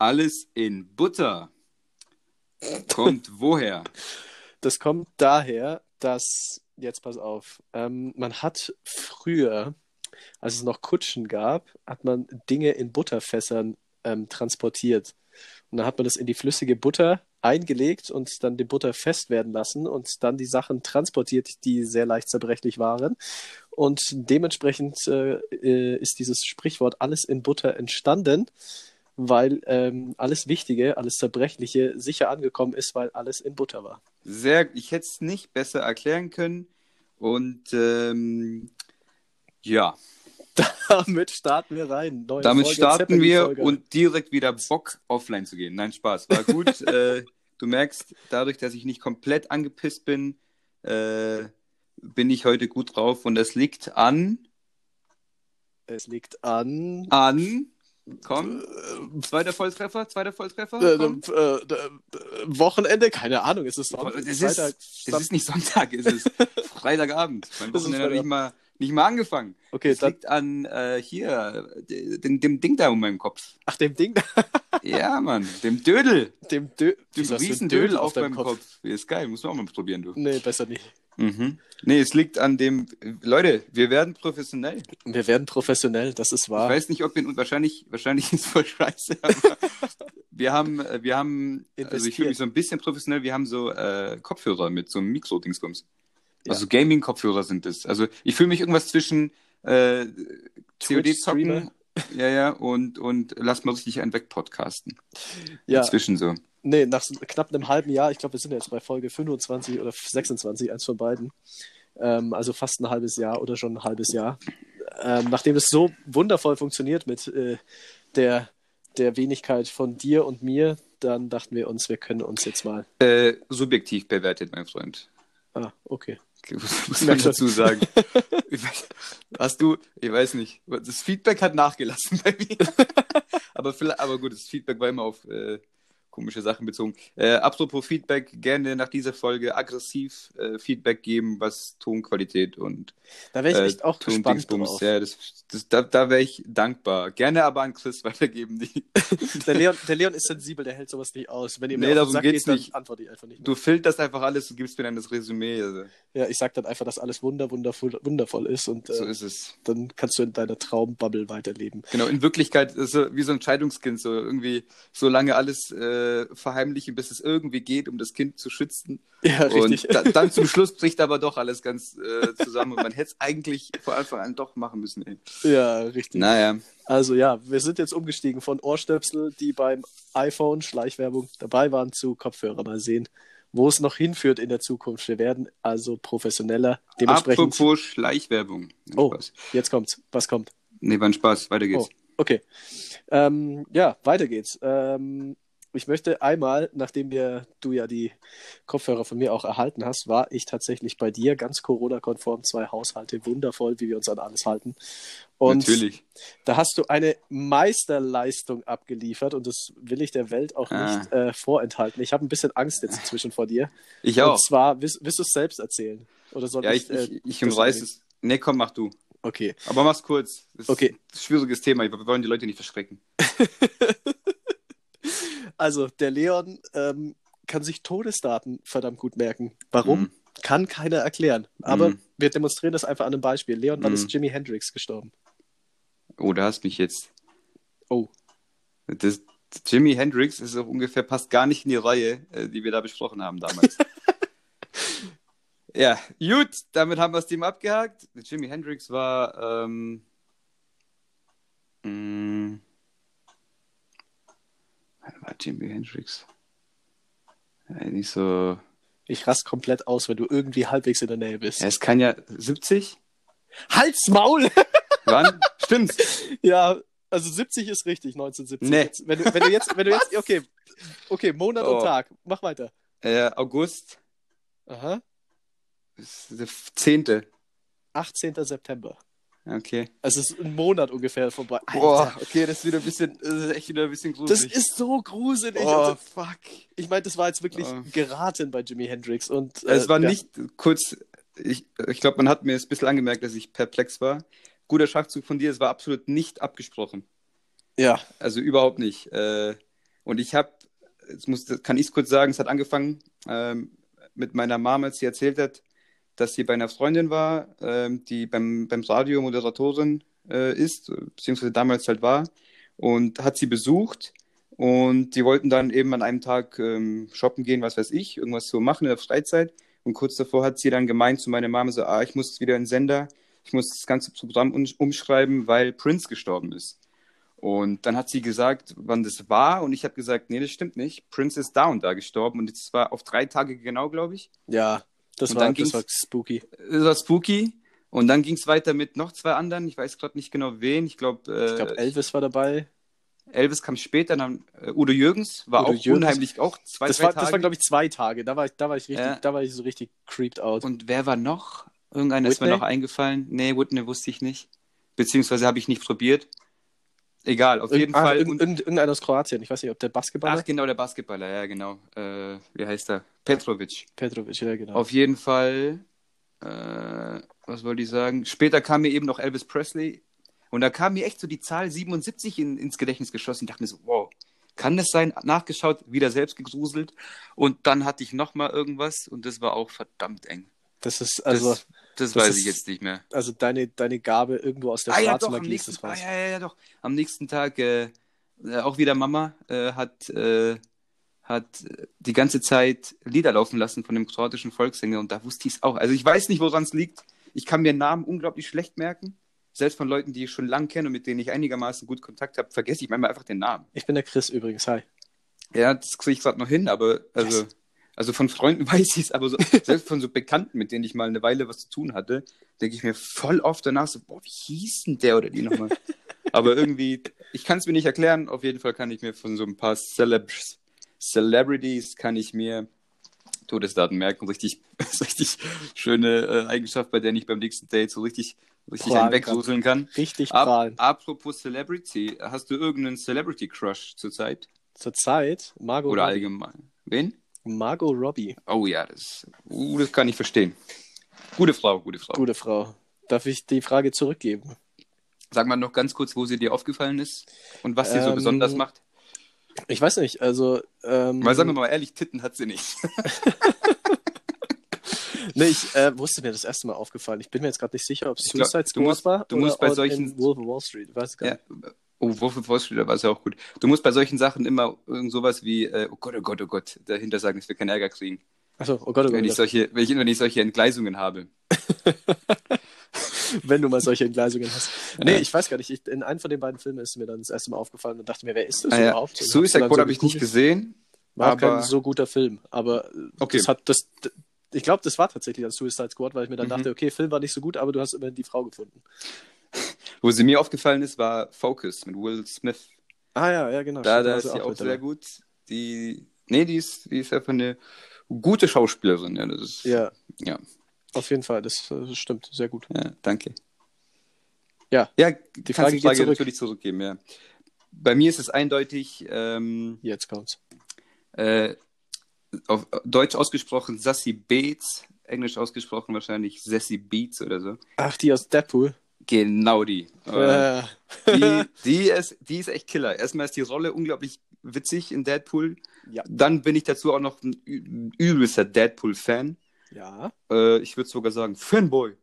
Alles in Butter. Kommt woher? Das kommt daher, dass, jetzt pass auf, ähm, man hat früher, als es noch Kutschen gab, hat man Dinge in Butterfässern ähm, transportiert. Und dann hat man das in die flüssige Butter eingelegt und dann die Butter fest werden lassen und dann die Sachen transportiert, die sehr leicht zerbrechlich waren. Und dementsprechend äh, äh ist dieses Sprichwort alles in Butter entstanden, weil ähm, alles Wichtige, alles Zerbrechliche sicher angekommen ist, weil alles in Butter war. Sehr, ich hätte es nicht besser erklären können. Und ähm, ja. Damit starten wir rein. Neue Damit Folge, starten wir und direkt wieder Bock, offline zu gehen. Nein, Spaß. War gut. äh, du merkst, dadurch, dass ich nicht komplett angepisst bin, äh, bin ich heute gut drauf. Und das liegt an. Es liegt an. An. Komm. Äh, zweiter Volltreffer, zweiter Volltreffer. Äh, äh, äh, Wochenende, keine Ahnung, ist es Sonntag? Es ist, es ist nicht Sonntag, es ist Freitagabend. Mein Wochenende hat nicht mal, nicht mal angefangen. Okay, das dann... liegt an äh, hier, dem, dem Ding da um meinem Kopf. Ach, dem Ding da? ja, Mann, dem Dödel. Dem Dö Dem Riesendödel auf, auf meinem Kopf. Kopf. Ist geil, muss man auch mal probieren, du. Nee, besser nicht. Mhm. Nee, es liegt an dem. Leute, wir werden professionell. Wir werden professionell, das ist wahr. Ich weiß nicht, ob wir. Wahrscheinlich, wahrscheinlich ist es voll scheiße, aber wir haben. Wir haben also ich fühle mich so ein bisschen professionell. Wir haben so äh, Kopfhörer mit so einem Mikro-Dingsbums. Ja. Also Gaming-Kopfhörer sind es. Also ich fühle mich irgendwas zwischen äh, COD-Zocken. Ja, ja, und, und lass mal richtig einen wegpodcasten. Ja. Inzwischen so. Nee, nach knapp einem halben Jahr, ich glaube, wir sind jetzt bei Folge 25 oder 26, eins von beiden. Ähm, also fast ein halbes Jahr oder schon ein halbes Jahr. Ähm, nachdem es so wundervoll funktioniert mit äh, der, der Wenigkeit von dir und mir, dann dachten wir uns, wir können uns jetzt mal. Äh, subjektiv bewertet, mein Freund. Ah, okay. okay was muss man dazu sagen? Hast du, ich weiß nicht, das Feedback hat nachgelassen bei mir. aber, aber gut, das Feedback war immer auf. Äh, komische Sachen bezogen. Äh, apropos Feedback, gerne nach dieser Folge aggressiv äh, Feedback geben, was Tonqualität und da wäre ich echt auch Ton gespannt drauf. Ja, das, das, da, da wäre ich dankbar. Gerne aber an Chris weitergeben. Die der, Leon, der Leon ist sensibel, der hält sowas nicht aus. Wenn ihr mir nee, darum geht's geht, nicht. antworte ich einfach nicht. Mehr. Du filterst einfach alles und gibst mir dann das Resümee. Also. Ja, ich sag dann einfach, dass alles wunder, wundervoll, wundervoll ist und äh, so ist es. dann kannst du in deiner Traumbubble weiterleben. Genau, in Wirklichkeit ist es wie so ein Scheidungskind, so irgendwie so lange alles äh, verheimlichen, bis es irgendwie geht, um das Kind zu schützen. Ja, richtig. Und da, dann zum Schluss bricht aber doch alles ganz äh, zusammen und man hätte es eigentlich vor Anfang an doch machen müssen. Ey. Ja, richtig. Naja. Also ja, wir sind jetzt umgestiegen von Ohrstöpsel, die beim iPhone Schleichwerbung dabei waren, zu Kopfhörer. Mal sehen, wo es noch hinführt in der Zukunft. Wir werden also professioneller. Dementsprechend... Apropos Schleichwerbung. Oh, jetzt kommt's. Was kommt? Nee, war ein Spaß. Weiter geht's. Oh, okay. Ähm, ja, weiter geht's. Ähm, ich möchte einmal, nachdem wir, du ja die Kopfhörer von mir auch erhalten hast, war ich tatsächlich bei dir ganz Corona-konform, zwei Haushalte, wundervoll, wie wir uns an alles halten. Und Natürlich. da hast du eine Meisterleistung abgeliefert und das will ich der Welt auch ah. nicht äh, vorenthalten. Ich habe ein bisschen Angst jetzt inzwischen vor dir. Ich auch. Und zwar, willst, willst du es selbst erzählen? Oder soll ja, ich, ich, äh, ich umreiß es. Nee, komm, mach du. Okay. Aber mach's kurz. Das okay. ist ein schwieriges Thema. Wir wollen die Leute nicht verschrecken. Also, der Leon ähm, kann sich Todesdaten verdammt gut merken. Warum? Mm. Kann keiner erklären. Aber mm. wir demonstrieren das einfach an einem Beispiel. Leon, wann ist Jimi Hendrix gestorben? Oh, da hast mich jetzt. Oh. Das, Jimi Hendrix ist auch ungefähr, passt gar nicht in die Reihe, äh, die wir da besprochen haben damals. ja, gut, damit haben wir das Thema abgehakt. Jimi Hendrix war. Ähm, mh, mm, war Jimi Hendrix? Ja, nicht so. Ich rast komplett aus, wenn du irgendwie halbwegs in der Nähe bist. Ja, es kann ja 70? Halt's Maul! Wann? Stimmt's? Ja, also 70 ist richtig, 1970. Nee. Jetzt, wenn, du, wenn du jetzt, wenn du jetzt, okay, okay, Monat oh. und Tag, mach weiter. Äh, August. Aha. Der 10. 18. September. Okay. Also es ist ein Monat ungefähr vorbei. Alter. Boah, okay, das ist wieder ein bisschen, das ist echt wieder ein bisschen gruselig. Das ist so gruselig. Oh, also, fuck. Ich meine, das war jetzt wirklich oh. geraten bei Jimi Hendrix und. Äh, es war ja. nicht kurz, ich, ich glaube, man hat mir ein bisschen angemerkt, dass ich perplex war. Guter Schachzug von dir, es war absolut nicht abgesprochen. Ja. Also überhaupt nicht. Äh, Und ich habe, jetzt muss, kann ich es kurz sagen, es hat angefangen ähm, mit meiner Mama, als sie erzählt hat, dass sie bei einer Freundin war, ähm, die beim, beim Radio Moderatorin äh, ist, beziehungsweise damals halt war, und hat sie besucht. Und die wollten dann eben an einem Tag ähm, shoppen gehen, was weiß ich, irgendwas so machen in der Freizeit. Und kurz davor hat sie dann gemeint zu meiner Mama so, ah, ich muss wieder in den Sender, ich muss das ganze Programm umschreiben, weil Prince gestorben ist. Und dann hat sie gesagt, wann das war. Und ich habe gesagt, nee, das stimmt nicht. Prince ist da und da gestorben. Und es war auf drei Tage genau, glaube ich. Ja, das, war, das war spooky. Das war spooky. Und dann ging es weiter mit noch zwei anderen. Ich weiß gerade nicht genau wen. Ich glaube. Äh, ich glaube, Elvis war dabei. Elvis kam später, dann äh, Udo Jürgens war Udo auch Jürgens. unheimlich, auch zwei, das zwei war, Tage. Das war, glaube ich, zwei Tage. Da war ich, da war ich richtig, ja. da war ich so richtig creeped out. Und wer war noch? Irgendeiner Whitney? ist mir noch eingefallen. Nee, Whitney wusste ich nicht. Beziehungsweise habe ich nicht probiert. Egal, auf jeden ah, Fall. Irgend, irgendeiner aus Kroatien, ich weiß nicht, ob der Basketballer. Ach, genau, der Basketballer, ja, genau. Äh, wie heißt er? Petrovic. Petrovic, ja, genau. Auf jeden Fall, äh, was wollte ich sagen? Später kam mir eben noch Elvis Presley und da kam mir echt so die Zahl 77 in, ins Gedächtnis geschossen. Ich dachte mir so, wow, kann das sein? Nachgeschaut, wieder selbst gegruselt und dann hatte ich nochmal irgendwas und das war auch verdammt eng. Das ist also. Das, das, das weiß ist, ich jetzt nicht mehr. Also deine, deine Gabe irgendwo aus der ah, schwarzen ja, ist das raus. Ah, ja, ja, ja, doch. Am nächsten Tag äh, äh auch wieder Mama äh, hat, äh, hat die ganze Zeit Lieder laufen lassen von dem kroatischen Volkssänger und da wusste ich es auch. Also ich weiß nicht, woran es liegt. Ich kann mir Namen unglaublich schlecht merken. Selbst von Leuten, die ich schon lange kenne und mit denen ich einigermaßen gut Kontakt habe, vergesse ich manchmal einfach den Namen. Ich bin der Chris übrigens, hi. Ja, das kriege ich gerade noch hin, aber also. Yes. Also von Freunden weiß ich es, aber so, selbst von so Bekannten, mit denen ich mal eine Weile was zu tun hatte, denke ich mir voll oft danach so, boah, wie hieß denn der oder die nochmal? aber irgendwie, ich kann es mir nicht erklären. Auf jeden Fall kann ich mir von so ein paar Celebs, Celebrities kann ich mir Todesdaten merken. Richtig, richtig schöne äh, Eigenschaft, bei der ich beim nächsten Date so richtig, richtig einen wegruseln kann. Richtig prahlen. Ab, apropos Celebrity, hast du irgendeinen Celebrity Crush zurzeit? Zurzeit? Margot Oder allgemein? Wen? Margot Robbie. Oh ja, das, uh, das kann ich verstehen. Gute Frau, gute Frau. Gute Frau. Darf ich die Frage zurückgeben? Sag mal noch ganz kurz, wo sie dir aufgefallen ist und was sie ähm, so besonders macht. Ich weiß nicht, also. Ähm, mal sagen wir mal ehrlich, Titten hat sie nicht. nee, ich äh, wusste mir das erste Mal aufgefallen. Ich bin mir jetzt gerade nicht sicher, ob es Suicide Squad war. Du musst bei solchen. Wolf of Wall Street, weiß gar nicht. Ja, Oh, Wolf of Wall Street, da war es ja auch gut. Du musst bei solchen Sachen immer irgend sowas wie, äh, oh Gott, oh Gott, oh Gott, dahinter sagen, dass wir keinen Ärger kriegen. Achso, oh Gott, oh Gott. Wenn ich, solche, wenn ich, wenn ich solche Entgleisungen habe. wenn du mal solche Entgleisungen hast. Nee, ich weiß gar nicht. Ich, in einem von den beiden Filmen ist mir dann das erste Mal aufgefallen und dachte mir, wer ist das ah, überhaupt? Ja. Suicide Squad so habe ich nicht gesehen. War aber... kein so guter Film, aber okay. das hat das. Ich glaube, das war tatsächlich dann Suicide Squad, weil ich mir dann mhm. dachte, okay, Film war nicht so gut, aber du hast immerhin die Frau gefunden. Wo sie mir aufgefallen ist, war Focus mit Will Smith. Ah ja, ja, genau. Da, da ist sie auch, sehr gut. Die, nee, die ist, die ist einfach eine gute Schauspielerin. Ja, das ist, ja. ja. Auf jeden Fall, das, das stimmt, sehr gut. Ja, danke. Ja, ja die Frage, die Frage zurück. natürlich zurückgeben, ja. Bei mir ist es eindeutig. Ähm, Jetzt kommt's. Äh, auf Deutsch ausgesprochen Sassy Bates, Englisch ausgesprochen wahrscheinlich Sassy Beats oder so. Ach, die aus Deadpool. Genau die. Äh. die, die, ist, die ist echt Killer. Erstmal ist die Rolle unglaublich witzig in Deadpool. Ja. Dann bin ich dazu auch noch ein übelster Deadpool-Fan. Ja. Äh, ich würde sogar sagen, Fanboy.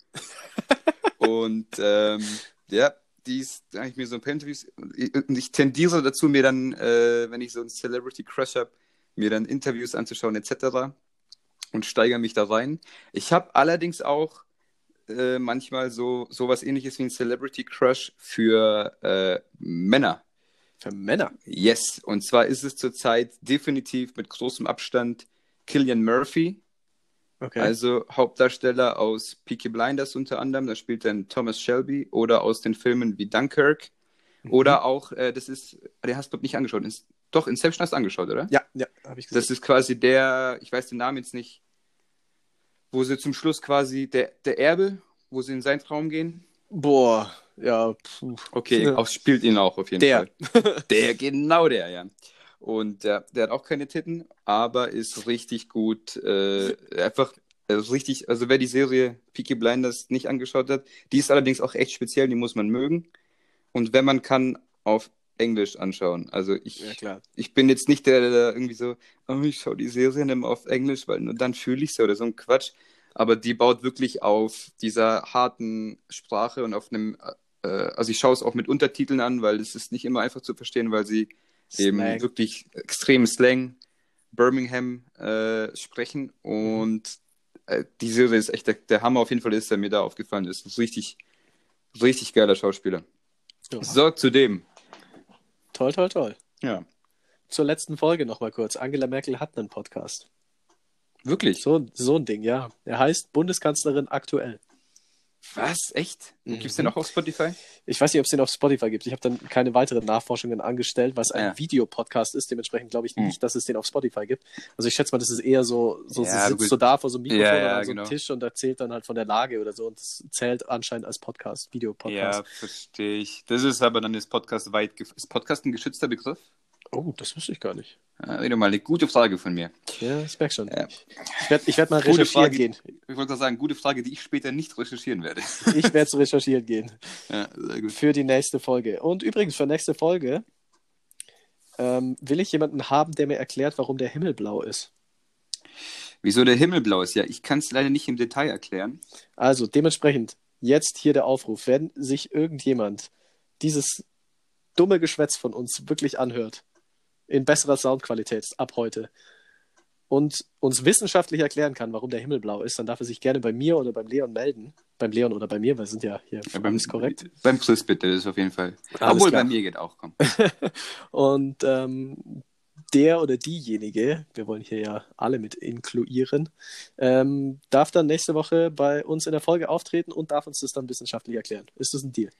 und ähm, ja, die ist eigentlich mir so ein paar Interviews. Und ich tendiere dazu, mir dann, äh, wenn ich so einen Celebrity Crush habe, mir dann Interviews anzuschauen, etc. Und steigere mich da rein. Ich habe allerdings auch äh, manchmal so sowas ähnliches wie ein Celebrity Crush für äh, Männer. Für Männer? Yes. Und zwar ist es zurzeit definitiv mit großem Abstand Killian Murphy. Okay. Also Hauptdarsteller aus Peaky Blinders unter anderem, da spielt dann Thomas Shelby oder aus den Filmen wie Dunkirk. Mhm. Oder auch, äh, das ist, der hast du nicht angeschaut. Ins, doch, Inception hast du angeschaut, oder? Ja, ja, habe ich gesehen. Das ist quasi der, ich weiß den Namen jetzt nicht, wo sie zum Schluss quasi der, der Erbe, wo sie in seinen Traum gehen. Boah, ja. Puh. Okay, ja. Auch, spielt ihn auch auf jeden der. Fall. Der, genau der, ja. Und der, der hat auch keine Titten, aber ist richtig gut. Äh, einfach also richtig, also wer die Serie Peaky Blinders nicht angeschaut hat, die ist allerdings auch echt speziell, die muss man mögen. Und wenn man kann, auf Englisch anschauen. Also ich, Ja, ich bin jetzt nicht der, der da irgendwie so, oh, ich schaue die Serien immer auf Englisch, weil nur dann fühle ich sie oder so ein Quatsch. Aber die baut wirklich auf dieser harten Sprache und auf einem, äh, also ich schaue es auch mit Untertiteln an, weil es ist nicht immer einfach zu verstehen, weil sie eben Slang. wirklich extrem Slang Birmingham äh, sprechen und äh, die Serie ist echt der, der Hammer auf jeden Fall ist, der mir da aufgefallen ist. Das ist richtig, richtig geiler Schauspieler. Ja. So, zu dem. Toll, toll, toll. Ja. Zur letzten Folge nochmal kurz. Angela Merkel hat einen Podcast. Wirklich? So, so ein Ding, ja. Er heißt Bundeskanzlerin aktuell. Was? Echt? Mhm. Gibt es den auch auf Spotify? Ich weiß nicht, ob es den auf Spotify gibt. Ich habe dann keine weiteren Nachforschungen angestellt, weil es ein Ja. Videopodcast ist. Dementsprechend glaube ich Hm. nicht, dass es den auf Spotify gibt. Also ich schätze mal, das ist eher so, so Ja, sie sitzt so da vor so einem Mikrofon Ja, oder an so einem genau. Tisch und erzählt dann halt von der Lage oder so. Und es zählt anscheinend als Podcast, Videopodcast. Ja, verstehe ich. Das ist aber dann das Podcast weit. Ist Podcast ein geschützter Begriff? Oh, das wusste ich gar nicht. Ja, wieder mal eine gute Frage von mir. Ja, ich merke schon. Ja. Ich werde ich werd mal recherchieren Frage. gehen. Ich wollte gerade sagen, gute Frage, die ich später nicht recherchieren werde. Ich werde es recherchieren gehen. ja, sehr gut. für die nächste Folge. Und übrigens, für nächste Folge ähm, will ich jemanden haben, der mir erklärt, warum der Himmel blau ist. Wieso der Himmel blau ist? Ja, ich kann es leider nicht im Detail erklären. Also dementsprechend, jetzt hier der Aufruf, wenn sich irgendjemand dieses dumme Geschwätz von uns wirklich anhört, in besserer Soundqualität ab heute, und uns wissenschaftlich erklären kann, warum der Himmel blau ist, dann darf er sich gerne bei mir oder beim Leon melden. Beim Leon oder bei mir, weil wir sind ja hier Ja, beim, alles korrekt. Beim Chris bitte, das ist auf jeden Fall. Alles Obwohl klar. bei mir geht auch, komm. Und ähm, der oder diejenige, wir wollen hier ja alle mit inkluieren, ähm, darf dann nächste Woche bei uns in der Folge auftreten und darf uns das dann wissenschaftlich erklären. Ist das ein Deal?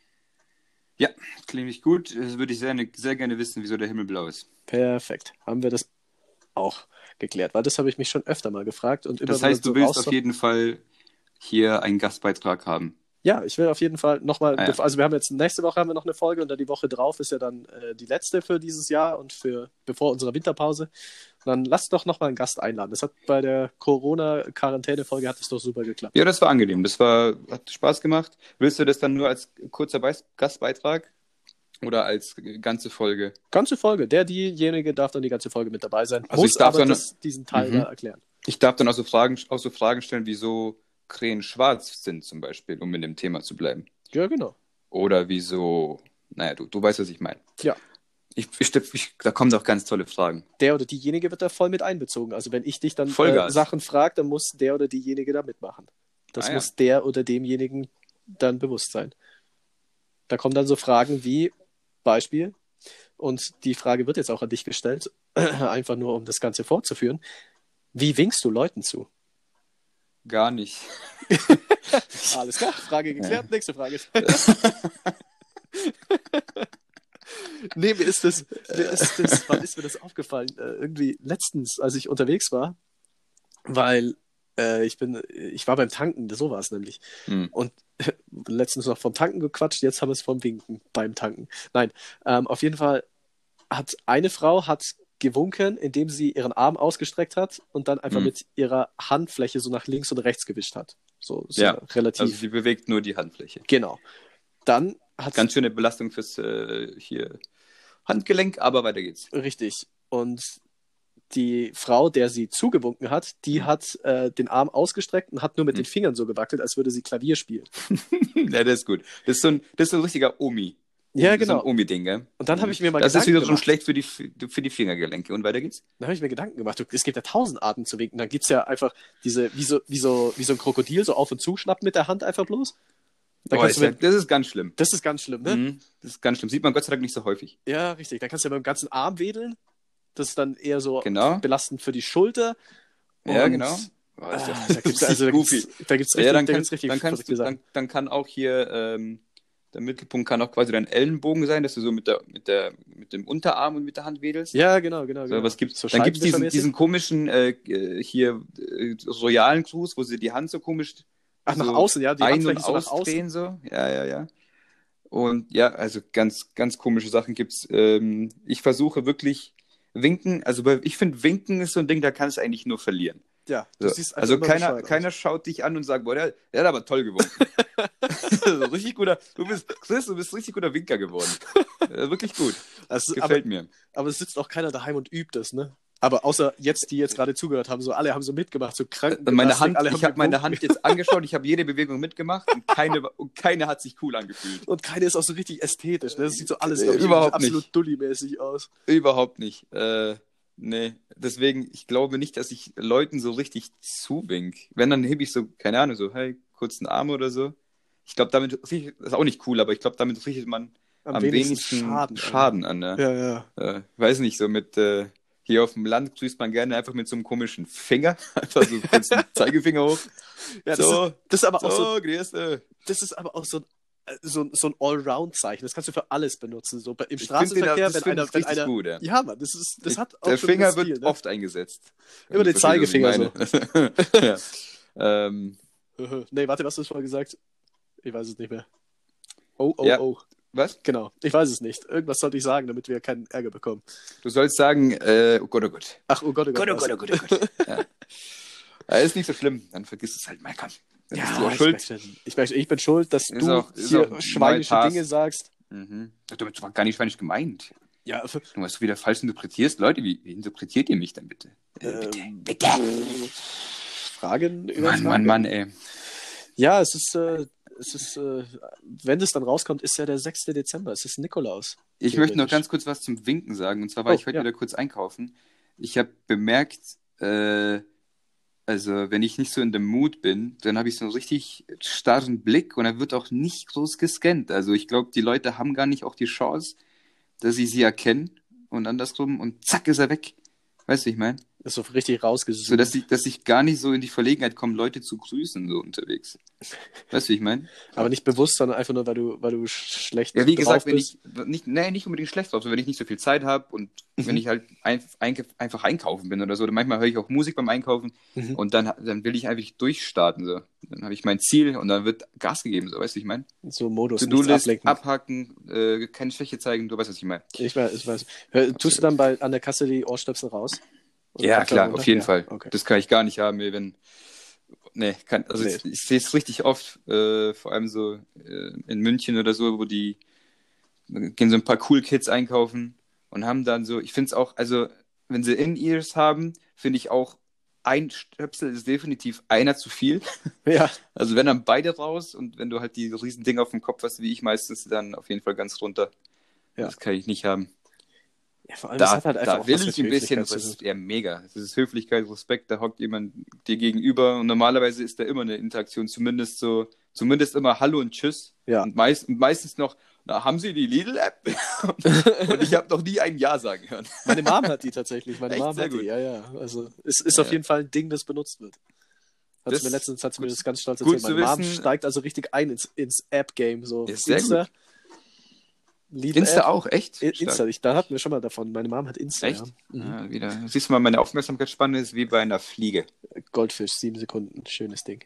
Ja, klingt nicht gut. Das würde ich sehr, sehr gerne wissen, wieso der Himmel blau ist. Perfekt. Haben wir das auch geklärt, weil das habe ich mich schon öfter mal gefragt. Und immer Das heißt, du so willst auf jeden Fall hier einen Gastbeitrag haben. Ja, ich will auf jeden Fall nochmal, Ah, ja. also wir haben jetzt, nächste Woche haben wir noch eine Folge und dann die Woche drauf ist ja dann äh, die letzte für dieses Jahr und für bevor unserer Winterpause. Dann lass doch nochmal einen Gast einladen. Das hat bei der Corona-Quarantäne-Folge hat es doch super geklappt. Ja, das war angenehm. Das war, hat Spaß gemacht. Willst du das dann nur als kurzer Beis- Gastbeitrag oder als ganze Folge? Ganze Folge. Der, diejenige darf dann die ganze Folge mit dabei sein. Also muss ich darf aber dann- das, diesen Teil Mhm. da erklären. Ich darf dann auch so Fragen, auch so Fragen stellen, wieso Krähen schwarz sind zum Beispiel, um in dem Thema zu bleiben. Ja, genau. Oder wieso, naja, du, du weißt, was ich meine. Ja. Ich, ich, ich, da kommen doch ganz tolle Fragen. Der oder diejenige wird da voll mit einbezogen. Also wenn ich dich dann äh. Sachen frage, dann muss der oder diejenige da mitmachen. Das Ah, ja. muss der oder demjenigen dann bewusst sein. Da kommen dann so Fragen wie Beispiel, und die Frage wird jetzt auch an dich gestellt, einfach nur um das Ganze fortzuführen. Wie winkst du Leuten zu? Gar nicht. Alles klar, Frage geklärt, nächste Frage. nee, mir ist das, mir ist das, wann ist mir das aufgefallen? Äh, irgendwie letztens, als ich unterwegs war, weil äh, ich bin, ich war beim Tanken, so war es nämlich. Hm. Und letztens noch vom Tanken gequatscht, jetzt haben wir es vom Winken beim Tanken. Nein, ähm, auf jeden Fall hat eine Frau hat gewunken, indem sie ihren Arm ausgestreckt hat und dann einfach Hm. mit ihrer Handfläche so nach links und rechts gewischt hat. So, so Ja, relativ. Also sie bewegt nur die Handfläche. genau. Dann hat Ganz schöne Belastung fürs äh, hier Handgelenk, aber weiter geht's. richtig. Und die Frau, der sie zugewunken hat, die Hm. hat äh, den Arm ausgestreckt und hat nur mit Hm. den Fingern so gewackelt, als würde sie Klavier spielen. ja, das ist gut. Das ist so ein, das ist so ein richtiger Omi. Ja, Das ist genau. So ein Omi-Ding, gell? Und dann habe ich mir mal Das ist Gedanken wieder schon gemacht. schlecht für die, für die Fingergelenke. Und weiter geht's? Dann habe ich mir Gedanken gemacht. Es gibt ja tausend Arten zu winken. Dann gibt es ja einfach diese, wie so, wie, so, wie so ein Krokodil, so auf und zu schnappen mit der Hand einfach bloß. Dann Oh, ist ja, mit, das ist ganz schlimm. das ist ganz schlimm, ne? Mhm. Das ist ganz schlimm. Sieht man Gott sei Dank nicht so häufig. Ja, richtig. Dann kannst du ja beim ganzen Arm wedeln. Das ist dann eher so Genau. belastend für die Schulter. Ja, Und, genau. Oh, Ah, ist ja- da also, da gibt's, da gibt's richtig, Ja, dann, da kann, gibt's richtig dann, kannst du, dann, dann kann auch hier ähm, der Mittelpunkt kann auch quasi dein Ellenbogen sein, dass du so mit, der, mit, der, mit dem Unterarm und mit der Hand wedelst. Ja, genau, genau. So, genau. was gibt's? So dann gibt es diesen, diesen komischen äh, äh, hier äh, royalen Gruß, wo sie die Hand so komisch Ach, nach so außen, ja. Die ein- und so ausdrehen so. Ja, ja, ja. Und ja, also ganz, ganz komische Sachen gibt's. Ähm, ich versuche wirklich winken, also bei, ich finde winken ist so ein Ding, da kannst du eigentlich nur verlieren. Ja, so. also keiner, keiner schaut dich an und sagt, boah, der, der hat aber toll gewonnen. richtig guter, du bist, Chris, du bist richtig guter Winker geworden. Äh, wirklich gut. Das gefällt aber, mir. Aber es sitzt auch keiner daheim und übt das, ne? Aber außer jetzt, die jetzt gerade zugehört haben, so alle haben so mitgemacht, so krank. Äh, meine Hand, ich habe meine Hand jetzt angeschaut, ich habe jede Bewegung mitgemacht und keine, und keine hat sich cool angefühlt. Und keine ist auch so richtig ästhetisch, ne? Das sieht so alles äh, überhaupt absolut dulli-mäßig aus. Überhaupt nicht. Äh, nee, deswegen, ich glaube nicht, dass ich Leuten so richtig zuwink. Wenn, dann hebe ich so, keine Ahnung, so, hey, kurzen Arm oder so. Ich glaube, damit, das ist auch nicht cool, aber ich glaube, damit richtet man am, am wenigsten, wenigsten, Schaden, Schaden an. an ne? Ja, ja. Äh, weiß nicht, so mit, äh, hier auf dem Land grüßt man gerne einfach mit so einem komischen Finger. Einfach so kurz einen Zeigefinger hoch. Ja, das, so, ist, das ist aber auch so. Grüße. Das ist aber auch so ein äh, so, so ein Allround-Zeichen. Das kannst du für alles benutzen. So im Straßenverkehr, wenn einer, wenn einer. Gut, ja. ja, Mann, das ist, das hat auch Der Finger Stil, wird ne? oft eingesetzt. Immer den Zeigefinger so. ja. ähm. nee, warte, was hast du vorher gesagt? Ich weiß es nicht mehr. Oh, oh, ja. oh. Was? Genau, ich weiß es nicht. Irgendwas sollte ich sagen, damit wir keinen Ärger bekommen. Du sollst sagen, äh, oh Gott, oh Gott. Ach, oh Gott, oh Gott. Gott, oh Gott, oh Gott, oh Gott. ja. ja. Ist nicht so schlimm, dann vergiss es halt mal. Komm. Dann ja, du ich, schuld. Möchte, ich, möchte, ich bin schuld, dass ist du auch, hier schweinische Dinge sagst. Mhm. Das war gar nicht schweinisch gemeint. Ja, du hast wieder falsch interpretierst. Leute, wie, wie interpretiert ihr mich dann bitte? Äh, bitte, bitte. Fragen über Mann, Mann, Mann, ey. Ja, es ist, äh, es ist, äh, wenn es dann rauskommt, ist ja der 6. Dezember. Es ist Nikolaus. Ich möchte noch ganz kurz was zum Winken sagen. Und zwar war oh, ich heute ja. wieder kurz einkaufen. Ich habe bemerkt, äh, also wenn ich nicht so in dem Mood bin, dann habe ich so einen richtig starren Blick und er wird auch nicht groß gescannt. Also ich glaube, die Leute haben gar nicht auch die Chance, dass sie sie erkennen und andersrum und zack ist er weg. Weißt du, ich meine? ist so richtig rausgesucht. So, dass ich, dass ich gar nicht so in die Verlegenheit komme, Leute zu grüßen, so unterwegs. Weißt du, wie ich meine? Aber nicht bewusst, sondern einfach nur, weil du, weil du schlecht Ja, wie gesagt, wenn bist. ich, nicht, nee, nicht unbedingt schlecht drauf, wenn ich nicht so viel Zeit habe und mhm. wenn ich halt ein, ein, einfach einkaufen bin oder so. Oder manchmal höre ich auch Musik beim Einkaufen mhm. und dann, dann will ich einfach durchstarten, so. Dann habe ich mein Ziel und dann wird Gas gegeben, so, weißt du, wie ich meine? So Modus, To-Do-List, abhaken, äh, keine Schwäche zeigen, du weißt, was ich meine. Ich weiß, ich weiß. Hör, tust du dann bei, an der Kasse die Ohrstöpsel raus? Oder ja, klar, auf jeden ja, Fall. Okay. Das kann ich gar nicht haben, wenn. Nee, kann, also nee. ich, ich sehe es richtig oft, äh, vor allem so äh, in München oder so, wo die gehen so ein paar Cool Kids einkaufen und haben dann so, ich finde es auch, also wenn sie In-Ears haben, finde ich auch, ein Stöpsel ist definitiv einer zu viel. Ja. Also wenn dann beide raus und wenn du halt die riesen Dinger auf dem Kopf hast, wie ich meistens, dann auf jeden Fall ganz runter. Ja. Das kann ich nicht haben. Ja, vor allem, da, das hat halt einfach da will ich ein bisschen, das ist ja mega. Das ist Höflichkeit, Respekt, da hockt jemand dir gegenüber und normalerweise ist da immer eine Interaktion, zumindest so, zumindest immer Hallo und Tschüss. Ja. Und, meist, meistens noch, na, haben Sie die Lidl-App? und ich habe noch nie ein Ja sagen hören. Meine Mom hat die tatsächlich, meine Echt? Mom hat die, ja, ja. Also es ist ja. auf jeden Fall ein Ding, das benutzt wird. Hat das mir letztens hat mir das ganz stolz erzählt. Meine Mom steigt also richtig ein ins, ins App-Game. So. Ist sehr gut. Liebe Insta App. auch, echt? Insta, ich, da hatten wir schon mal davon. Meine Mom hat Insta. Echt? Ja. Mhm. Ja, wieder. Siehst du mal, meine Aufmerksamkeitsspanne ist wie bei einer Fliege. Goldfisch, sieben Sekunden, schönes Ding.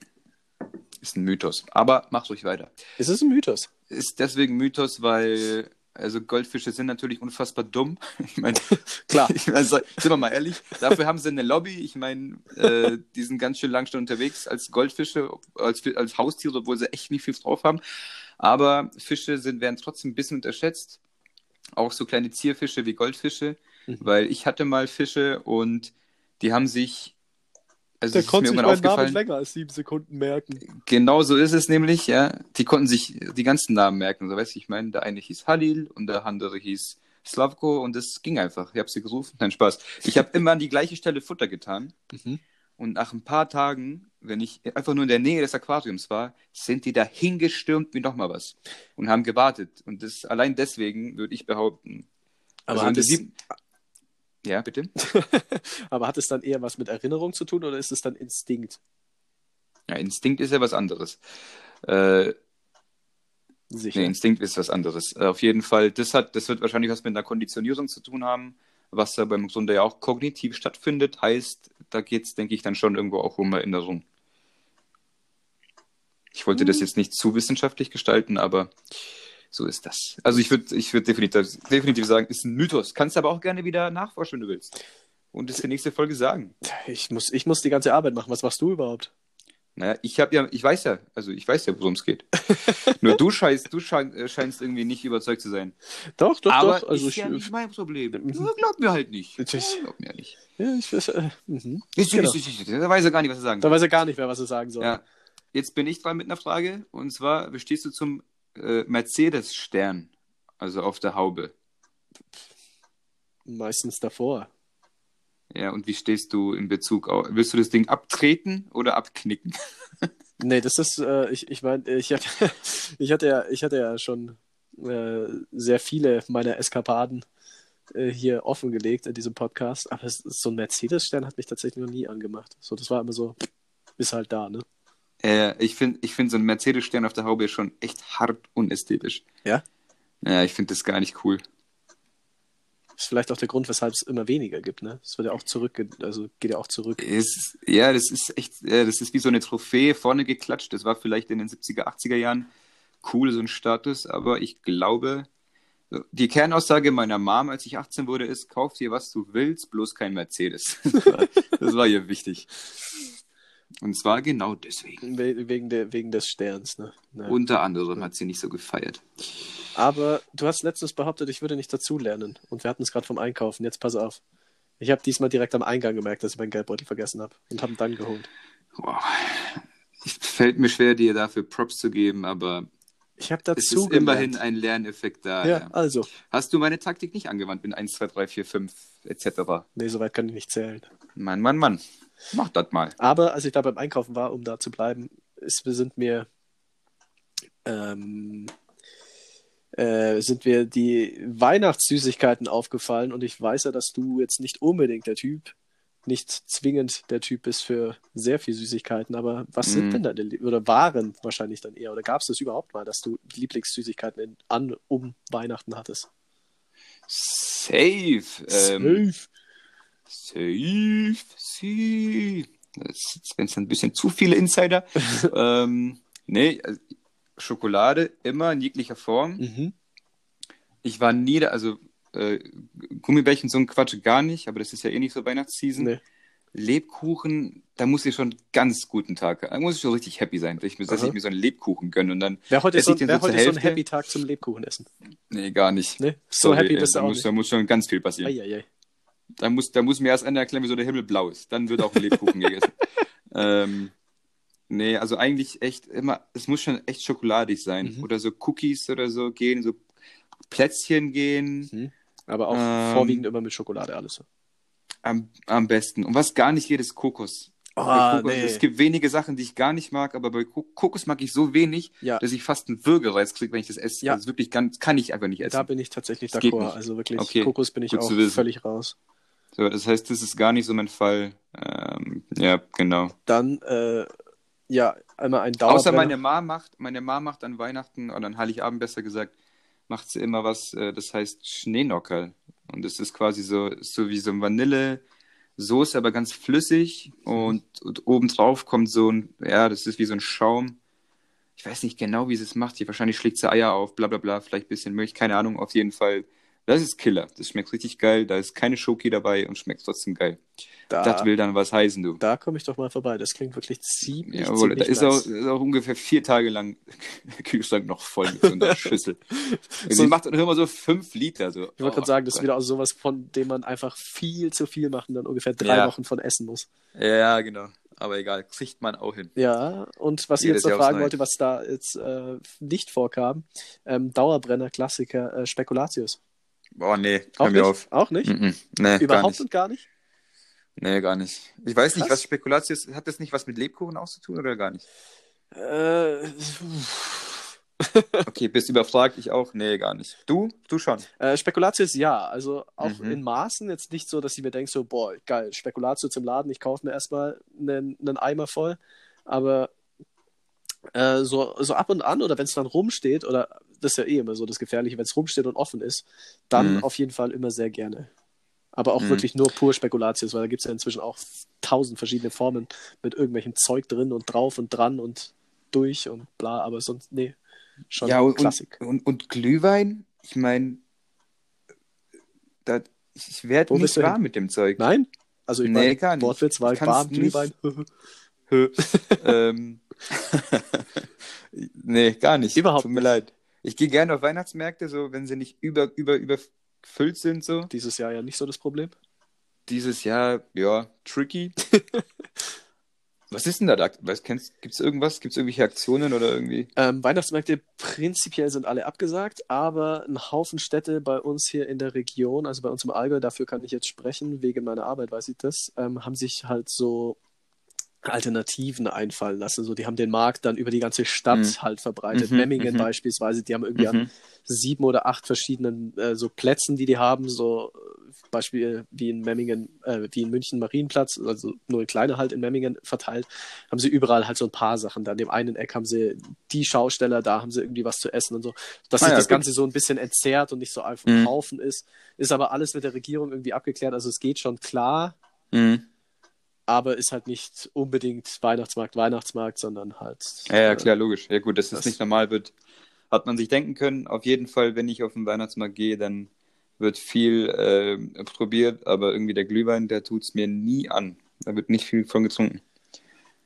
Ist ein Mythos. Aber mach ruhig weiter. Ist es ein Mythos? Ist deswegen Mythos, weil also Goldfische sind natürlich unfassbar dumm. Ich meine, klar. Ich mein, sind wir mal ehrlich, dafür haben sie eine Lobby. Ich meine, äh, die sind ganz schön lang schon unterwegs als Goldfische, als, als Haustiere, obwohl sie echt nicht viel drauf haben. Aber Fische sind, werden trotzdem ein bisschen unterschätzt. Auch so kleine Zierfische wie Goldfische. Mhm. Weil ich hatte mal Fische und die haben sich. Also Der konnte sich meinen Namen länger als sieben Sekunden merken. Genau so ist es nämlich, ja. Die konnten sich die ganzen Namen merken. So weißt du, ich meine, der eine hieß Halil und der andere hieß Slavko und das ging einfach. Ich habe sie gerufen. Nein, Spaß. Ich habe immer an die gleiche Stelle Futter getan. Mhm. Und nach ein paar Tagen, wenn ich einfach nur in der Nähe des Aquariums war, sind die da hingestürmt wie nochmal was und haben gewartet. Und das allein deswegen würde ich behaupten. Aber also es... Ja, bitte. Aber hat es dann eher was mit Erinnerung zu tun oder ist es dann Instinkt? Ja, Instinkt ist ja was anderes. Äh, Sicher. Nee, Instinkt ist was anderes. Äh, auf jeden Fall, das, hat, das wird wahrscheinlich was mit einer Konditionierung zu tun haben was da beim Grunde ja auch kognitiv stattfindet, heißt, da geht es, denke ich, dann schon irgendwo auch um Erinnerung. Ich wollte mhm. das jetzt nicht zu wissenschaftlich gestalten, aber so ist das. Also ich würde ich würd definitiv, definitiv sagen, ist ein Mythos. Kannst aber auch gerne wieder nachforschen, wenn du willst. und es in der nächsten Folge sagen. Ich muss, ich muss die ganze Arbeit machen. Was machst du überhaupt? Naja, ich habe ja, ich weiß ja, also ich weiß ja, worum es geht. Nur du scheinst, du schein, äh, scheinst irgendwie nicht überzeugt zu sein. Doch, doch, Aber doch. Also ist ja ich, nicht mein Problem. Nur glaub mir halt nicht. Natürlich. glaub mir nicht. ja, ich, äh, mhm. Ist, Genau. ist, ist, ist, da weiß er gar nicht, was er sagen Da soll. weiß er gar nicht mehr, was er sagen soll. Ja. Jetzt bin ich dran mit einer Frage. Und zwar, wie stehst du zum äh, Mercedes-Stern? Also auf der Haube. Meistens davor. Ja, und wie stehst du in Bezug auf. Willst du das Ding abtreten oder abknicken? Nee, das ist, äh, ich, ich meine, ich hatte, ich hatte ja, ich hatte ja schon äh, sehr viele meiner Eskapaden äh, hier offengelegt in diesem Podcast, aber so ein Mercedes-Stern hat mich tatsächlich noch nie angemacht. So, das war immer so, ist halt da, ne? Äh, ich finde ich find so ein Mercedes-Stern auf der Haube schon echt hart unästhetisch. Ja? Ja, ich finde das gar nicht cool. Ist vielleicht auch der Grund, weshalb es immer weniger gibt, ne? Es wird ja auch zurück, also geht ja auch zurück. Ist- ja, das ist echt, das ist wie so eine Trophäe vorne geklatscht. Das war vielleicht in den 70er, 80er Jahren cool, so ein Status, aber ich glaube, die Kernaussage meiner Mom, als ich 18 wurde, ist, kauf dir, was du willst, bloß kein Mercedes. Das war, das war ihr wichtig. Und zwar genau deswegen. We wegen, der, wegen des Sterns, ne? Ja. Unter anderem hat sie nicht so gefeiert. Aber du hast letztens behauptet, ich würde nicht dazulernen. Und wir hatten es gerade vom Einkaufen. Jetzt pass auf. Ich habe diesmal direkt am Eingang gemerkt, dass ich meinen Geldbeutel vergessen habe und habe ihn dann geholt. Wow. Es fällt mir schwer, dir dafür Props zu geben, aber Ich habe es dazu ist immerhin ein Lerneffekt da. Ja, Ja. also. Hast du meine Taktik nicht angewandt mit 1, 2, 3, 4, 5 etc.? Nee, soweit kann ich nicht zählen. Mann, Mann, Mann. Mach das mal. Aber als ich da beim Einkaufen war, um da zu bleiben, ist, sind mir ähm, äh, sind mir die Weihnachtssüßigkeiten aufgefallen und ich weiß ja, dass du jetzt nicht unbedingt der Typ, nicht zwingend der Typ bist für sehr viel Süßigkeiten, aber was sind Mhm. denn deine, oder waren wahrscheinlich dann eher, oder gab es das überhaupt mal, dass du Lieblingssüßigkeiten in, an, um Weihnachten hattest? Safe. Ähm, safe. Safe. Wenn es ein bisschen zu viele Insider. ähm, nee, also Schokolade immer in jeglicher Form. Mhm. Ich war nie da, also äh, Gummibärchen, so ein Quatsch gar nicht, aber das ist ja eh nicht so Weihnachtsseason. Nee. Lebkuchen, da muss ich schon einen ganz guten Tag, da muss ich schon richtig happy sein, dass ich, mir- dass ich mir so einen Lebkuchen gönne und dann, Wer heute, so, wer so heute so ein Hälfte? Happy Tag zum Lebkuchen essen? nee, gar nicht. Ne? So Sorry, happy äh, bist du da auch muss, nicht. Da muss schon ganz viel passieren. Eieiei. Da muss, da muss mir erst einer erklären, wieso der Himmel blau ist. Dann wird auch ein Lebkuchen gegessen. Ähm, nee, also eigentlich echt immer, es muss schon echt schokoladig sein. Mhm. Oder so Cookies oder so gehen, so Plätzchen gehen. Aber auch Ähm, vorwiegend immer mit Schokolade alles. Am, am besten. Und was gar nicht geht, ist Kokos. Ah, Kokos nee. Es gibt wenige Sachen, die ich gar nicht mag, aber bei Ko- Kokos mag ich so wenig, Ja. dass ich fast einen Würgereiz kriege, wenn ich das esse. Ja. Das ist wirklich ganz, kann ich einfach nicht essen. Da bin ich tatsächlich d'accord. Also wirklich, Okay, Kokos bin ich gut auch völlig raus. So, das heißt, das ist gar nicht so mein Fall. Ähm, ja, genau. Dann, äh, ja, einmal ein Dauerbrenner. Außer meine Mama macht, meine macht an Weihnachten oder an Heiligabend besser gesagt, macht sie immer was, äh, das heißt Schneenocker. Und das ist quasi so, so wie so ein Vanillesoße, aber ganz flüssig. Und, und obendrauf kommt so ein, ja, das ist wie so ein Schaum. Ich weiß nicht genau, wie sie es macht. Hier wahrscheinlich schlägt sie Eier auf, bla bla bla, vielleicht ein bisschen Milch, keine Ahnung, auf jeden Fall. Das ist Killer. Das schmeckt richtig geil. Da ist keine Schoki dabei und schmeckt trotzdem geil. da, Das will dann was heißen, du. da komme ich doch mal vorbei. Das klingt wirklich ziemlich, Jawohl, ziemlich da ist, nice. auch, ist auch ungefähr vier Tage lang der Kühlschrank noch voll mit so einer Schüssel. So- Sie macht dann immer so fünf Liter. So. Ich wollte gerade sagen, das ist wieder auch sowas, von dem man einfach viel zu viel macht und dann ungefähr drei Ja. Wochen von essen muss. Ja, genau. Aber egal, kriegt man auch hin. Ja, und was ich Jedes jetzt noch fragen wollte, was da jetzt äh, nicht vorkam, ähm, Dauerbrenner-Klassiker äh, Spekulatius. Boah, nee, Auch nicht? auf. Auch nicht? Mm -mm. Nee, gar Überhaupt nicht. und gar nicht? Nee, gar nicht. Ich weiß nicht, Krass. was Spekulatius hat das nicht was mit Lebkuchen auch zu tun oder gar nicht? Äh, Okay, bist überfragt, ich auch? Nee, gar nicht. Du? Du schon. Äh, Spekulatius ja, also auch Mhm. in Maßen, jetzt nicht so, dass ich mir denke, so, boah, geil, Spekulatius im Laden, ich kaufe mir erstmal einen, einen Eimer voll, aber äh, so, so ab und an oder wenn es dann rumsteht, oder das ist ja eh immer so das Gefährliche, wenn es rumsteht und offen ist, dann Mhm. auf jeden Fall immer sehr gerne. Aber auch Mhm. wirklich nur pur Spekulatius, weil da gibt es ja inzwischen auch tausend verschiedene Formen mit irgendwelchem Zeug drin und drauf und dran und durch und bla, aber sonst, nee, schon ja, und, Klassik. und, und, und Glühwein? Ich meine, ich werde nicht warm hin? mit dem Zeug. Nein? Also ich Nee, meine. Wortwitz, weil Ich kann's warm. Glühwein. ähm, nee, gar nicht. Überhaupt Tut mir nicht. leid. Ich gehe gerne auf Weihnachtsmärkte, so wenn sie nicht über, über, überfüllt sind, so. Dieses Jahr ja nicht so das Problem. Dieses Jahr, ja, tricky. Was ist denn da? kennst, gibt's irgendwas? Gibt's irgendwelche Aktionen oder irgendwie? Ähm, Weihnachtsmärkte prinzipiell sind alle abgesagt, aber ein Haufen Städte bei uns hier in der Region, also bei uns im Allgäu, dafür kann ich jetzt sprechen, wegen meiner Arbeit weiß ich das, ähm, haben sich halt so Alternativen einfallen lassen. So, die haben den Markt dann über die ganze Stadt Mhm. halt verbreitet. Mhm, Memmingen mhm. beispielsweise, die haben irgendwie an Mhm. sieben oder acht verschiedenen äh, so Plätzen, die die haben, so Beispiel wie in Memmingen, äh, wie in München Marienplatz, also nur in kleine halt in Memmingen verteilt, haben sie überall halt so ein paar Sachen. Da an dem einen Eck haben sie die Schausteller, da haben sie irgendwie was zu essen und so, dass Ah sich ja, das gut. Ganze so ein bisschen entzerrt und nicht so einfach ein Mhm. Haufen ist. Ist aber alles mit der Regierung irgendwie abgeklärt, also es geht schon klar, Mhm. Aber ist halt nicht unbedingt Weihnachtsmarkt, Weihnachtsmarkt, sondern halt. Ja, ja, äh, klar, logisch. Ja, gut, dass das, das- nicht normal wird, hat man sich denken können. Auf jeden Fall, wenn ich auf den Weihnachtsmarkt gehe, dann wird viel äh, probiert, aber irgendwie der Glühwein, der tut's mir nie an. Da wird nicht viel von getrunken.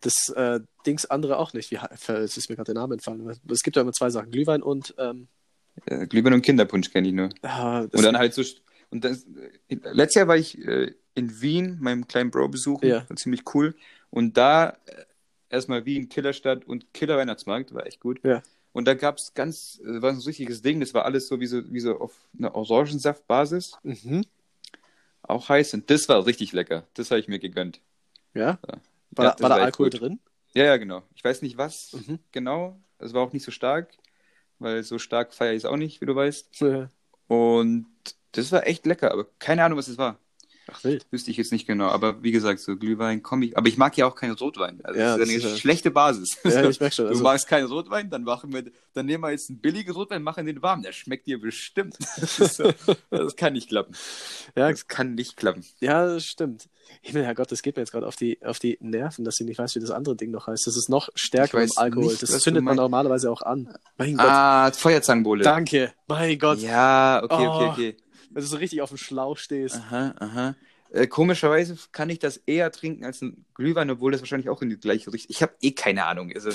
Das äh, Dings andere auch nicht. Wie, es ist mir gerade der Name entfallen. Es gibt ja immer zwei Sachen: Glühwein und. Ähm, Äh, Glühwein und Kinderpunsch kenne ich nur. ah, Und dann halt so. Und das, äh, letztes Jahr war ich äh, in Wien, meinem kleinen Bro besuchen. Ja. Ziemlich cool. Und da äh, erstmal Wien, Killerstadt und Killer Weihnachtsmarkt, war echt gut. Ja. Und da gab es ganz, äh, war so ein richtiges Ding, das war alles so wie so, wie so auf einer Orangensaftbasis. Mhm. Auch heiß. Und das war richtig lecker. Das habe ich mir gegönnt. Ja. Ja. War, Ja, war da war Alkohol gut. drin? Ja, ja, genau. Ich weiß nicht was Mhm. genau. Es war auch nicht so stark, weil so stark feiere ich es auch nicht, wie du weißt. Ja. Und das war echt lecker, aber keine Ahnung, was es war. Ach, wild. Wüsste ich jetzt nicht genau. Aber wie gesagt, so Glühwein komme ich. Aber ich mag ja auch keinen Rotwein. Also Ja, das ist eine ist schlechte Basis. Ja, ich merke schon. du Also, magst keinen Rotwein, dann machen wir, dann nehmen wir jetzt einen billigen Rotwein, machen den warm. Der schmeckt dir bestimmt. Das, so, das kann nicht klappen. ja, Das kann nicht klappen. ja, das stimmt. Himmel, Herrgott, das geht mir jetzt gerade auf die, auf die Nerven, dass ich nicht weiß, wie das andere Ding noch heißt. Das ist noch stärker im Alkohol. nicht, das zündet man normalerweise auch an. Mein Gott. Ah, Feuerzangenbowle. Danke. Mein Gott. Ja, okay, okay, Oh. okay. Wenn du so richtig auf dem Schlauch stehst. Aha, aha. Äh, komischerweise kann ich das eher trinken als ein Glühwein, obwohl das wahrscheinlich auch in die gleiche Richtung. Ich habe eh keine Ahnung. Also,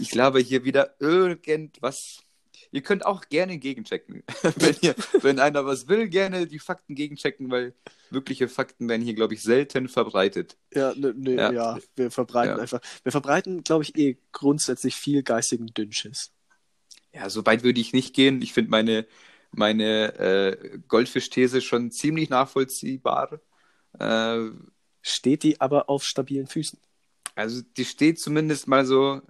ich glaube hier wieder irgendwas. Ihr könnt auch gerne gegenchecken. wenn, ihr, wenn einer was will, gerne die Fakten gegenchecken, weil wirkliche Fakten werden hier, glaube ich, selten verbreitet. Ja, nö, nö, ja. Ja. wir verbreiten Ja. einfach. Wir verbreiten, glaube ich, eh grundsätzlich viel geistigen Dünnschiss. Ja, so weit würde ich nicht gehen. Ich finde meine, meine äh, Goldfisch-These schon ziemlich nachvollziehbar. Äh, Steht die aber auf stabilen Füßen. Also die steht zumindest mal so,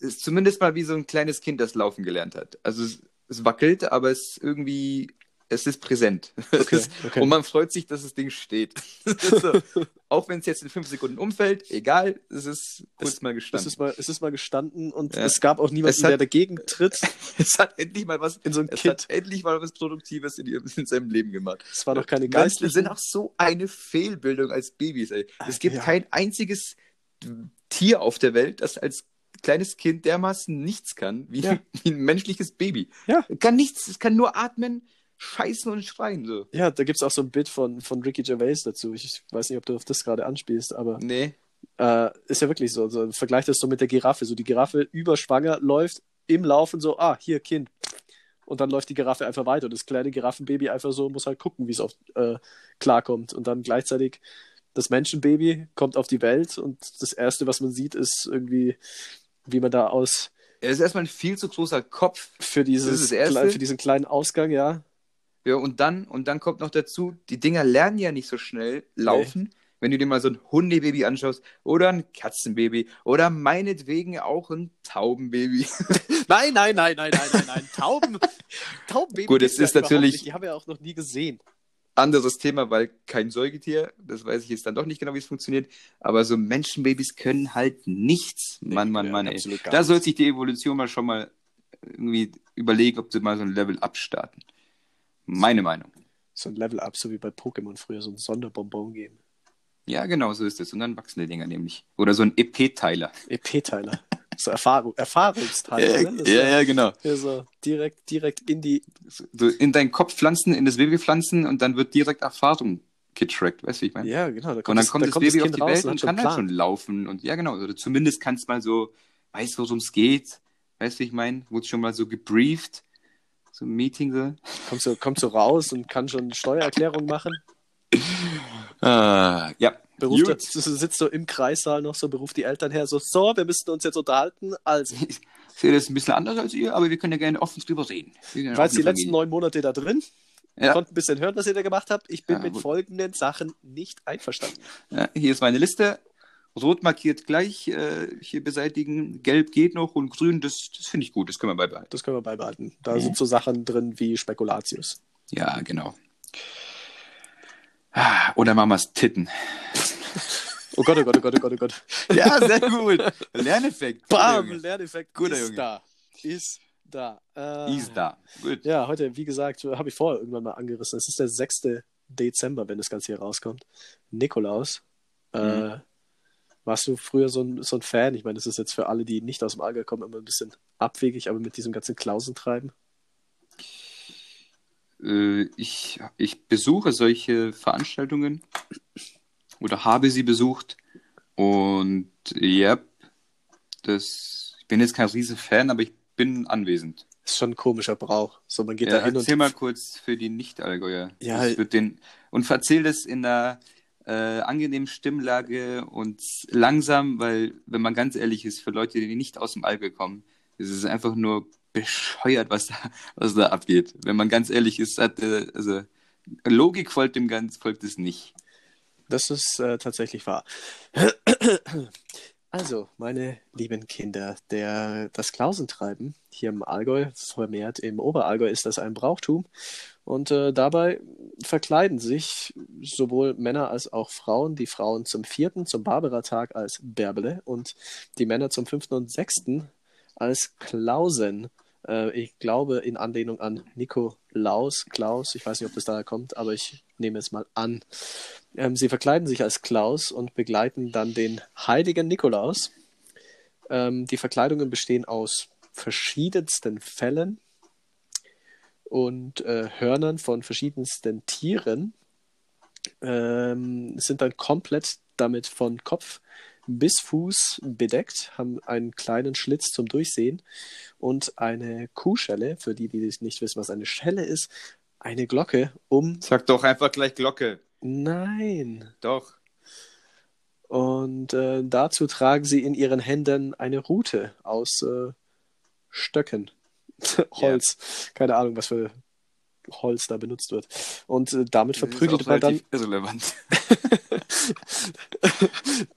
ist zumindest mal wie so ein kleines Kind, das laufen gelernt hat. Also es, es wackelt, aber es ist irgendwie, es ist präsent. Es Okay, ist, okay. Und man freut sich, dass das Ding steht. So, auch wenn es jetzt in fünf Sekunden umfällt, egal, es ist kurz mal Es gestanden. ist mal, es ist mal gestanden und Ja. es gab auch niemanden, Es hat- der dagegen tritt. es hat endlich mal was, In so es Kit. hat endlich mal was Produktives in, ihrem- in seinem Leben gemacht. Es war noch keine Menschen geistlichen. sind auch so eine Fehlbildung als Babys, ey. Es gibt Ja. kein einziges Tier auf der Welt, das als kleines Kind dermaßen nichts kann, wie, Ja. wie ein menschliches Baby. Ja. Es kann nichts, es kann nur atmen, scheißen und schreien, so. Ja, da gibt es auch so ein Bit von, von Ricky Gervais dazu. Ich weiß nicht, ob du auf das gerade anspielst, aber Nee. äh, ist ja wirklich so. so. Vergleich das so mit der Giraffe. So die Giraffe überschwanger läuft im Laufen so, ah, hier, Kind. Und dann läuft die Giraffe einfach weiter. Und das kleine Giraffenbaby einfach so muss halt gucken, wie es auf äh, klarkommt. Und dann gleichzeitig das Menschenbaby kommt auf die Welt und das Erste, was man sieht, ist irgendwie, wie man da aus Er ist erstmal ein viel zu großer Kopf. für, dieses, für diesen kleinen Ausgang, ja. Ja, und dann, und dann kommt noch dazu, die Dinger lernen ja nicht so schnell laufen. Wenn du dir mal so ein Hundebaby anschaust oder ein Katzenbaby oder meinetwegen auch ein Taubenbaby. Nein, nein, nein, nein, nein, nein, nein. Tauben, Taubenbaby. Gut, es ist ja natürlich-. Die haben wir auch noch nie gesehen. anderes Thema, weil kein Säugetier, das weiß ich jetzt dann doch nicht genau, wie es funktioniert, aber so Menschenbabys können halt nichts. Mann, Mann, Ja, Mann, ey. absolut gar Da sollte sich die Evolution mal schon mal irgendwie überlegen, ob sie mal so ein Level abstarten. Meine Meinung. So ein Level-Up, so wie bei Pokémon früher, so ein Sonderbonbon geben. Ja, genau, so ist es. Und dann wachsen die Dinger nämlich. Oder so ein EP-Teiler. EP-Teiler. So Erfahrung, Erfahrungsteiler. ne? Das ist ja, genau. ja so direkt, direkt in die. So in deinen Kopf pflanzen, in das Baby pflanzen und dann wird direkt Erfahrung getrackt, weißt du, wie ich meine? Ja, genau. Da und dann das, kommt da das kommt Baby das auf die Welt und kann halt schon laufen. Und ja, genau. Oder zumindest kannst mal so, weißt du, worum es geht. Weißt du, wie ich meine? Wurde schon mal so gebrieft. So ein Meeting so. Kommt so, kommt so raus und kann schon Steuererklärung machen. Ah, ja. Gut. er- sitzt so im Kreissaal noch so, beruft die Eltern her, so, so, wir müssten uns jetzt unterhalten. Also, Ich sehe das ein bisschen anders als ihr, aber wir können ja gerne offen drüber reden. Ich war jetzt die letzten neun Monate da drin, Ja. konnte ein bisschen hören, was ihr da gemacht habt. Ich bin Ja, mit folgenden Sachen nicht einverstanden. Ja, hier ist meine Liste. Rot markiert gleich, äh, hier beseitigen. Gelb geht noch und grün, das, das finde ich gut, das können wir beibehalten. Das können wir beibehalten. Da Mhm. sind so Sachen drin wie Spekulatius. Ja, genau. Ah, Oder Mamas Titten. Oh Gott, oh Gott, oh Gott, oh Gott, oh Gott. Ja, sehr gut. Lerneffekt. Bam. Lerneffekt Guter ist Junge. da. Ist da. Äh, Ist da. Gut. Ja, heute, wie gesagt, habe ich vorher irgendwann mal angerissen. Es ist der 6. Dezember, wenn das Ganze hier rauskommt. Nikolaus. Äh, Mhm. Warst du früher so ein, so ein Fan? Ich meine, das ist jetzt für alle, die nicht aus dem Allgäu kommen, immer ein bisschen abwegig, aber mit diesem ganzen Klausentreiben. Äh, ich, ich besuche solche Veranstaltungen oder habe sie besucht. Und ja, das, ich bin jetzt kein riesen Fan, aber ich bin anwesend. Ist schon ein komischer Brauch. So, man geht Ja, da hin und erzähl mal kurz für die Nicht-Allgäuer. Ja, wird den, und erzähl das in einer äh, angenehmen Stimmlage und langsam, weil, wenn man ganz ehrlich ist, für Leute, die nicht aus dem Allgäu kommen, ist es einfach nur bescheuert, was da, was da abgeht. Wenn man ganz ehrlich ist, hat, äh, also Logik folgt dem Ganzen, folgt es nicht. Das ist äh, tatsächlich wahr. Also, meine lieben Kinder, der, das Klausentreiben hier im Allgäu, vermehrt im Oberallgäu, ist das ein Brauchtum. Und äh, dabei verkleiden sich sowohl Männer als auch Frauen. Die Frauen zum vierten, zum Barbara-Tag als Bärbele und die Männer zum fünften und sechsten als Klausen. Äh, ich glaube in Anlehnung an Nikolaus, Klaus. Ich weiß nicht, ob das daher kommt, aber ich nehme es mal an. Ähm, sie verkleiden sich als Klaus und begleiten dann den heiligen Nikolaus. Ähm, die Verkleidungen bestehen aus verschiedensten Fellen und äh, Hörnern von verschiedensten Tieren. Ähm, sind dann komplett damit von Kopf bis Fuß bedeckt, haben einen kleinen Schlitz zum Durchsehen und eine Kuhschelle, für die, die nicht wissen, was eine Schelle ist, eine Glocke um. Sag doch einfach gleich Glocke. Nein. Doch. Und äh, dazu tragen sie in ihren Händen eine Rute aus äh, Stöcken. Holz. Keine Ahnung, was für Holz da benutzt wird. Und äh, damit verprügelt man dann irrelevant.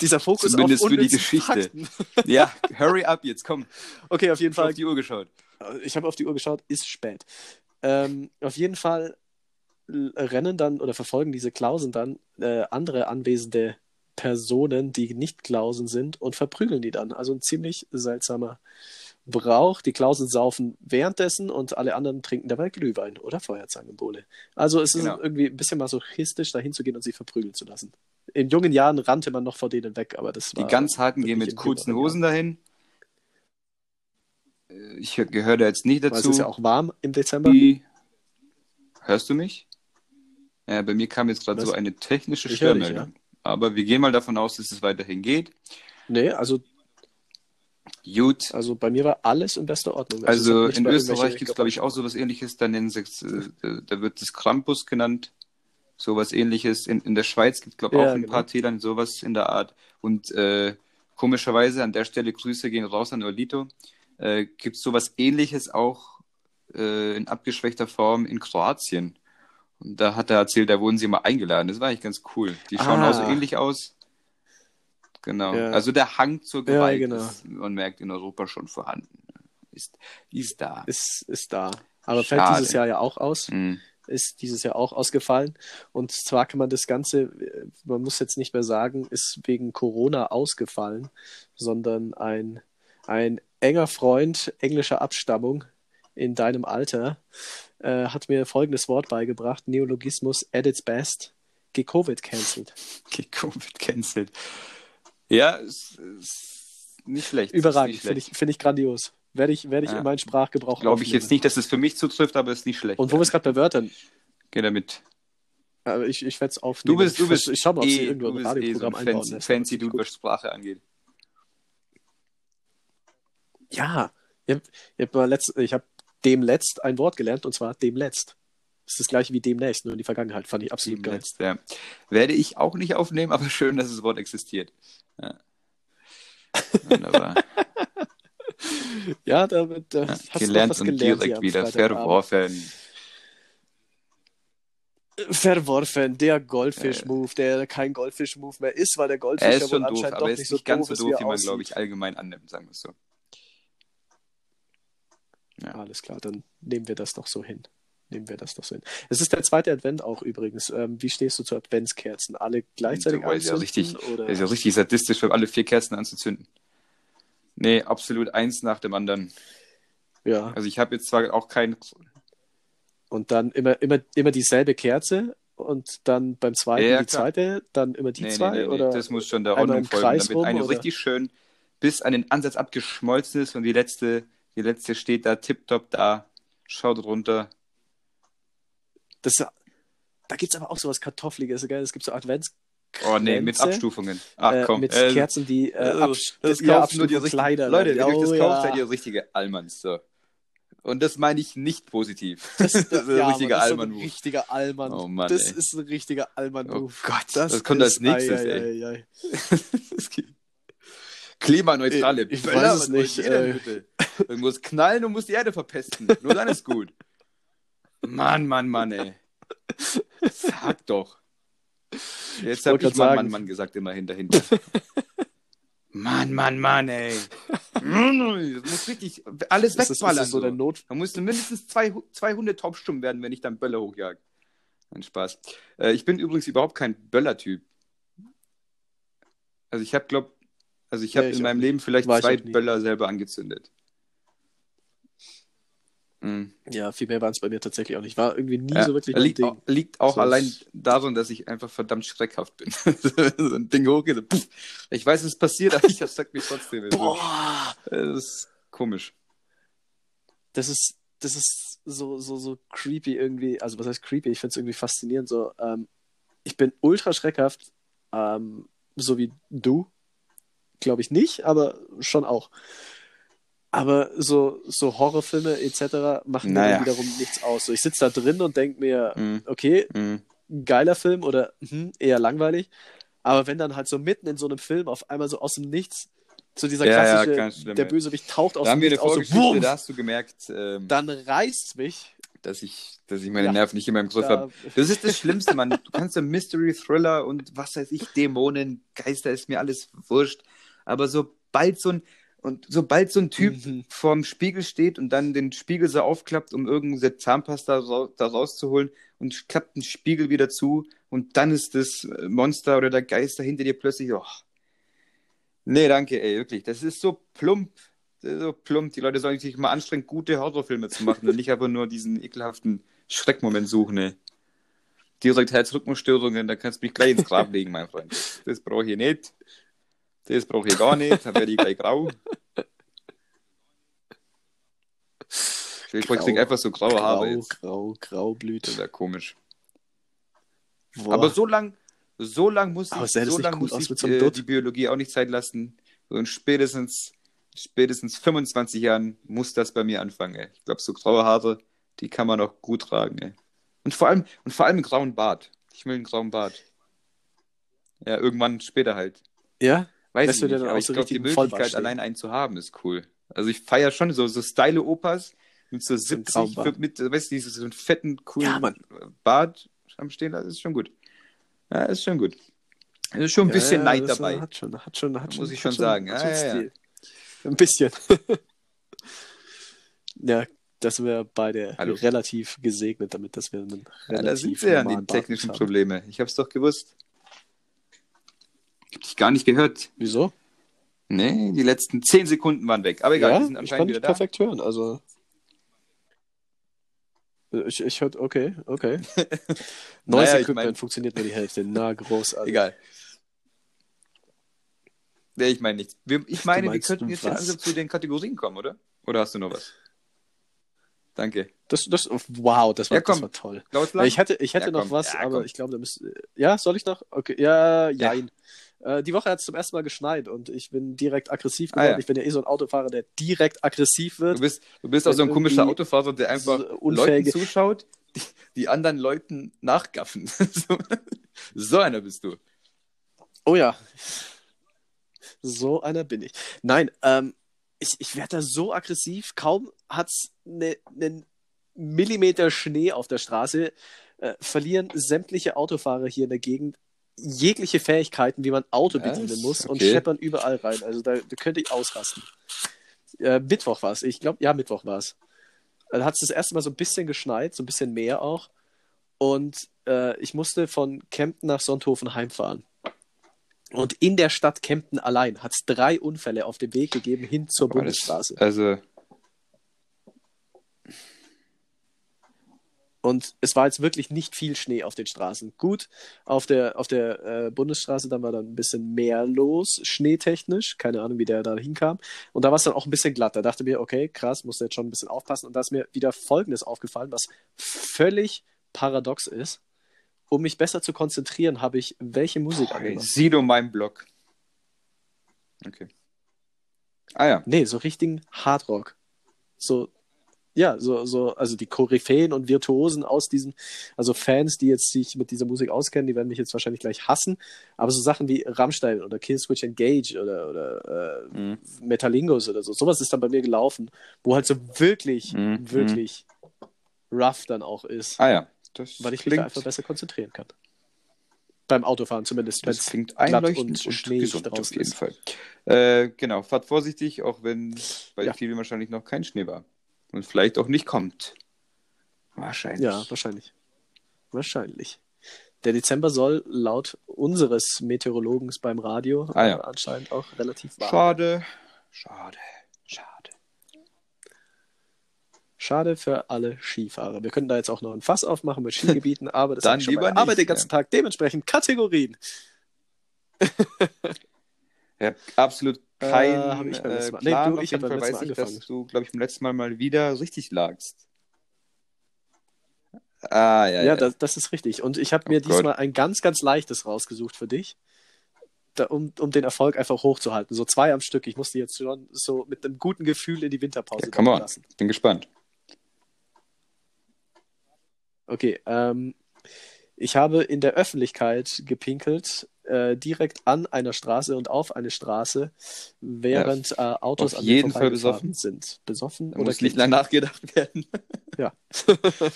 dieser Fokus Zumindest auf für die Geschichte. Fakten. ja, hurry up jetzt, komm. Okay, auf jeden Ich Fall auf die Uhr geschaut. ich habe auf die Uhr geschaut, ist spät. Ähm, auf jeden Fall rennen dann oder verfolgen diese Klausen dann äh, andere anwesende Personen, die nicht Klausen sind, und verprügeln die dann. Also ein ziemlich seltsamer Brauch. Die Klausen saufen währenddessen und alle anderen trinken dabei Glühwein oder Feuerzangenbowle. Also es ist Genau. irgendwie ein bisschen masochistisch, da hinzugehen und sie verprügeln zu lassen. In jungen Jahren rannte man noch vor denen weg, aber das Die war ganz harten gehen mit kurzen Hosen dahin. Äh, Ich gehöre da jetzt nicht Weil es dazu. ist ja auch warm im Dezember. Die... Hörst du mich? Ja, bei mir kam jetzt gerade so eine technische Störmeldung. Aber wir gehen mal davon aus, dass es weiterhin geht. Nee, also Gut. Also bei mir war alles in bester Ordnung. Also nicht in Österreich gibt es, glaube ich, auch sowas ähnliches. Da nennen sie äh, da- da wird es Krampus genannt. Sowas ähnliches. In, in der Schweiz gibt es, glaube ich, Ja, auch ein genau. paar Tälern sowas in der Art. Und äh, komischerweise, an der Stelle Grüße gehen raus an Olito, äh, gibt es sowas ähnliches auch äh, in abgeschwächter Form in Kroatien. Und da hat er erzählt, da wurden sie mal eingeladen. Das war eigentlich ganz cool. Die schauen Ah. auch so ähnlich aus. Genau. Ja. Also der Hang zur Ja, Gewalt genau. ist, man merkt, in Europa schon vorhanden. Ist, ist da. Ist, ist da. Aber fällt Schade. dieses Jahr ja auch aus. Mhm. Ist dieses Jahr auch ausgefallen. Und zwar kann man das Ganze, man muss jetzt nicht mehr sagen, ist wegen Corona ausgefallen, sondern ein, ein enger Freund englischer Abstammung in deinem Alter äh, hat mir folgendes Wort beigebracht: Neologismus at its best. Ge-Covid cancelled. Okay, Covid cancelled. Ja, ist, ist nicht schlecht. Überragend, finde ich, finde ich grandios. Werde ich, werde ich Ja. in meinen Sprachgebrauch Glaube ich jetzt nicht, dass es für mich zutrifft, aber ist nicht schlecht. Und wo wir es gerade bei Wörtern, Geh damit. Aber ich, ich werde es aufnehmen. Du bist, du bist, ich schau mal, ob sie eh, irgendwo ein bist eh so Radioprogramm ein einbauen fancy, fancy. Dude, was Sprache angeht. Ja, ich habe hab, mal letzt- ich hab dem letzt ein Wort gelernt und zwar dem letzt. Das ist das gleiche wie demnächst, nur in die Vergangenheit. Fand ich absolut geil. Demnächst, ja. Werde ich auch nicht aufnehmen, aber schön, dass das Wort existiert. Ja. Wunderbar. Ja, damit äh, Ja, hast du noch gelernt was und gelernt direkt wieder verworfen. Verworfen, der Goldfisch-Move, der kein Goldfisch-Move mehr ist, weil der Goldfisch Er ist schon doof, anscheinend aber er nicht ist so nicht ganz so doof, ist, doof, wie man, aussieht. glaube ich, allgemein annimmt, sagen wir es so. Ja. Alles klar, dann nehmen wir das doch so hin. Nehmen wir das doch so hin. Es ist der zweite Advent auch übrigens. Ähm, wie stehst du zu Adventskerzen? Alle gleichzeitig Boah, ist ja anzünden, richtig, oder? ist ja richtig sadistisch, alle vier Kerzen anzuzünden. Nee, absolut eins nach dem anderen. Ja, Also ich habe jetzt zwar auch kein... und dann immer, immer, immer dieselbe Kerze und dann beim zweiten Ja, die zweite, dann immer die Nee, zwei, nee, nee, oder? das muss schon der Ordnung folgen, Kreis damit rum, eine oder? richtig schön bis an den Ansatz abgeschmolzen ist und die letzte, die letzte steht da tipptopp da, schaut runter. Das, da gibt es aber auch sowas Kartoffeliges, gell? Es gibt so Advents Oh nee, mit Abstufungen. Ach äh, komm. mit äh, Kerzen, die äh, äh, absch- das ja, kaufen nur die richtigen Kleider Leute, wenn ihr das Oh, kauft, ja. seid ihr richtige Allmanns. So. Und das meine ich nicht positiv. Das, Das ist ein ja, richtiger Mann, das ist so ein Allmann-Move. richtiger Allmann. Oh Mann, das ey. ist ein richtiger Allmann-Move. Oh Gott, das kommt als nächstes, ei, ey. Das geht. Klimaneutrale Ich- ich Böller, weiß es nicht, denn äh. musst knallen und musst die Erde verpesten. Nur dann ist gut. Mann, Mann, Mann, ey. Sag doch. Jetzt habe ich grad mal sagen. Mann, Mann gesagt, immer hinter, hinter. Mann, Mann, Mann, ey. Das muss richtig alles Das ist, ist wegballern. das so der. Not. Da musst du mindestens zwei, zwei Hunde taubstumm werden, wenn ich dann Böller hochjag. Ein Spaß. Äh, ich bin übrigens überhaupt kein Böller-Typ. Also ich habe, glaub, also ich habe ich in meinem. Leben vielleicht ich zwei. Böller selber angezündet. Mhm. Ja, viel mehr waren es bei mir tatsächlich auch nicht. War irgendwie nie Ja, so wirklich mein liegt, Ding. auch, liegt auch So allein daran, dass ich einfach verdammt schreckhaft bin. so ein Ding hochgeht. so, puff. Ich weiß, es passiert, aber ich erschreckt mich trotzdem. Also, Boah, Das ist komisch. das ist, das ist so, so, so creepy irgendwie. Also was heißt creepy? Ich finde es irgendwie faszinierend. So, ähm, ich bin ultra schreckhaft, ähm, so wie du. Glaube ich nicht, aber schon auch. Aber so, so Horrorfilme etc. machen mir Naja. dann wiederum nichts aus. So, ich sitze da drin und denke mir, Mhm. okay, Mhm. geiler Film oder hm, eher langweilig. Aber wenn dann halt so mitten in so einem Film auf einmal so aus dem Nichts, so dieser Ja, ja, klassische, schlimm, der ja. Bösewicht taucht aus dem Nichts aus, so wumm, da hast du gemerkt, ähm, dann reißt's mich. dass ich, dass ich meine Ja. Nerven nicht in meinem Griff Da, habe. Das ist das Schlimmste, Mann. Du kannst so Mystery Thriller und was weiß ich, Dämonen, Geister, ist mir alles wurscht. Aber sobald so ein, und sobald so ein Typ Mhm. vorm Spiegel steht und dann den Spiegel so aufklappt, um irgendeine Zahnpasta ra da rauszuholen und klappt den Spiegel wieder zu und dann ist das Monster oder der Geister hinter dir plötzlich, oh. Nee, danke, ey, wirklich. Das ist so plump. Das ist so plump. Die Leute sollen sich mal anstrengen, gute Horrorfilme zu machen und nicht einfach nur diesen ekelhaften Schreckmoment suchen, ey. Direkt Herzrhythmusstörungen, da kannst du mich gleich ins Grab legen, mein Freund. Das brauche ich nicht. Das brauche ich gar nicht, dann werde ich gleich grau. Ich Grau. krieg einfach so graue Haare grau, jetzt. grau, graublüte. Das wäre komisch. Boah. Aber so lang, so lang muss, ich, so lang muss ich äh, die Biologie auch nicht Zeit lassen. In spätestens, spätestens 25 Jahren muss das bei mir anfangen. Ey. Ich glaube, so graue Haare, die kann man auch gut tragen. Ey. Und vor allem, und vor allem einen grauen Bart. Ich will einen grauen Bart. Ja, irgendwann später halt. ja? Weiß Lässt ich nicht, aber ich so glaube, die Möglichkeit, allein einen zu haben, ist cool. Also ich feiere schon so, so style Opas mit so einem 70, grauen Bart. mit, weißt du, so einen fetten, coolen Ja. Bart am Stehen, das ist schon gut. Ja, ist schon gut. Es ist schon ein bisschen ja, Neid dabei. Hat schon, hat schon, hat schon, Muss ich hat schon sagen. Ja, schon ja, ja. Ein bisschen. ja, das sind wir beide Hallo. relativ gesegnet damit, dass wir einen Ja, relativ da sind sie ja, die normalen technischen haben. Probleme. Ich hab's doch gewusst. Ich hab dich gar nicht gehört. Wieso? Nee, die letzten 10 Sekunden waren weg. Aber egal, ja, die sind ich anscheinend kann wieder dich da. perfekt hören. Also ich, ich hörte, okay, okay. Neues Naja, ich Equipment mein- funktioniert nur die Hälfte. Na, großartig. Egal. Nee, ich meine nichts. Wir, ich meine, wir könnten jetzt langsam zu den Kategorien kommen, oder? Oder hast du noch was? Danke. Das, das, wow, das war, Ja, das war toll. Lang? Ich hätte, ich hätte Ja, noch was, Ja, aber ich glaube, da müsste. Ja, soll ich noch? Okay, ja, Ja. Äh, die Woche hat es zum ersten Mal geschneit und ich bin direkt aggressiv Ah, geworden. ja. Ich bin ja eh so ein Autofahrer, der direkt aggressiv Du wird. bist, du bist auch so ein komischer Autofahrer, der einfach Leuten zuschaut, die, die anderen Leuten nachgaffen. so, so einer bist du. Oh ja. So einer bin ich. Nein, ähm, ich, ich werde da so aggressiv. Kaum hat es einen ne Millimeter Schnee auf der Straße, äh, verlieren sämtliche Autofahrer hier in der Gegend jegliche Fähigkeiten, wie man Auto bedienen muss und Okay. scheppern überall rein. Also da, da könnte ich ausrasten. Äh, Mittwoch war es. Ich glaube, ja, Mittwoch war es. Da hat es das erste Mal so ein bisschen geschneit, so ein bisschen mehr auch. Und äh, ich musste von Kempten nach Sonthofen heimfahren. Und in der Stadt Kempten allein hat es drei Unfälle auf dem Weg gegeben hin zur Boah, das- Bundesstraße. Also, Und es war jetzt wirklich nicht viel Schnee auf den Straßen. Gut, auf der, auf der äh, Bundesstraße, dann war dann ein bisschen mehr los, schneetechnisch. Keine Ahnung, wie der da hinkam. Und da war es dann auch ein bisschen glatt. Da dachte mir, okay, krass, musst du jetzt schon ein bisschen aufpassen. Und da ist mir wieder Folgendes aufgefallen, was völlig paradox ist. Um mich besser zu konzentrieren, habe ich welche Musik angemacht? Sido mein Blog. Okay. Ah ja. Nee, so richtigen Hardrock. So, ja, so, so, also die Koryphäen und Virtuosen aus diesem, also Fans, die jetzt sich mit dieser Musik auskennen, die werden mich jetzt wahrscheinlich gleich hassen, aber so Sachen wie Rammstein oder Killswitch Engage oder, oder äh, Mhm. Metalingos oder so, sowas ist dann bei mir gelaufen, wo halt so wirklich, Mhm. wirklich rough dann auch ist, Ah ja. Das weil ich mich da klingt, einfach besser konzentrieren kann. Beim Autofahren zumindest, das klingt einleuchtend und und, schneeig gesund auf jeden ist. Fall. Äh, genau, fahrt vorsichtig, auch wenn bei Ja. vielen wahrscheinlich noch kein Schnee war. Und vielleicht auch nicht kommt. Wahrscheinlich. Ja, wahrscheinlich. Wahrscheinlich. Der Dezember soll laut unseres Meteorologen beim Radio Ah, ja. anscheinend auch relativ warm. Schade. Schade. Schade. Schade für alle Skifahrer. Wir können da jetzt auch noch ein Fass aufmachen mit Skigebieten, aber das Dann ich schon lieber bei der Arbeit nicht, den ganzen ja. Tag. Dementsprechend Kategorien. Ja, absolut kein Äh, hab ich beim äh, letzten Mal- Nee, Plan. du, ich jeden hab beim letzten Mal ich, dass du, glaube ich, beim letzten Mal mal wieder richtig lagst. Ah, ja, Ja, ja. Das, das ist richtig. Und ich habe Oh mir Gott. diesmal ein ganz, ganz leichtes rausgesucht für dich. Da, um, um den Erfolg einfach hochzuhalten. So zwei am Stück. Ich musste jetzt schon so mit einem guten Gefühl in die Winterpause ja, come on. lassen. Bin gespannt. Okay, ähm, ich habe in der Öffentlichkeit gepinkelt, äh, direkt an einer Straße und auf eine Straße, während äh, Autos auf an jeden Fall besoffen? sind. Besoffen Da oder muss nicht lang nachgedacht werden. Ja.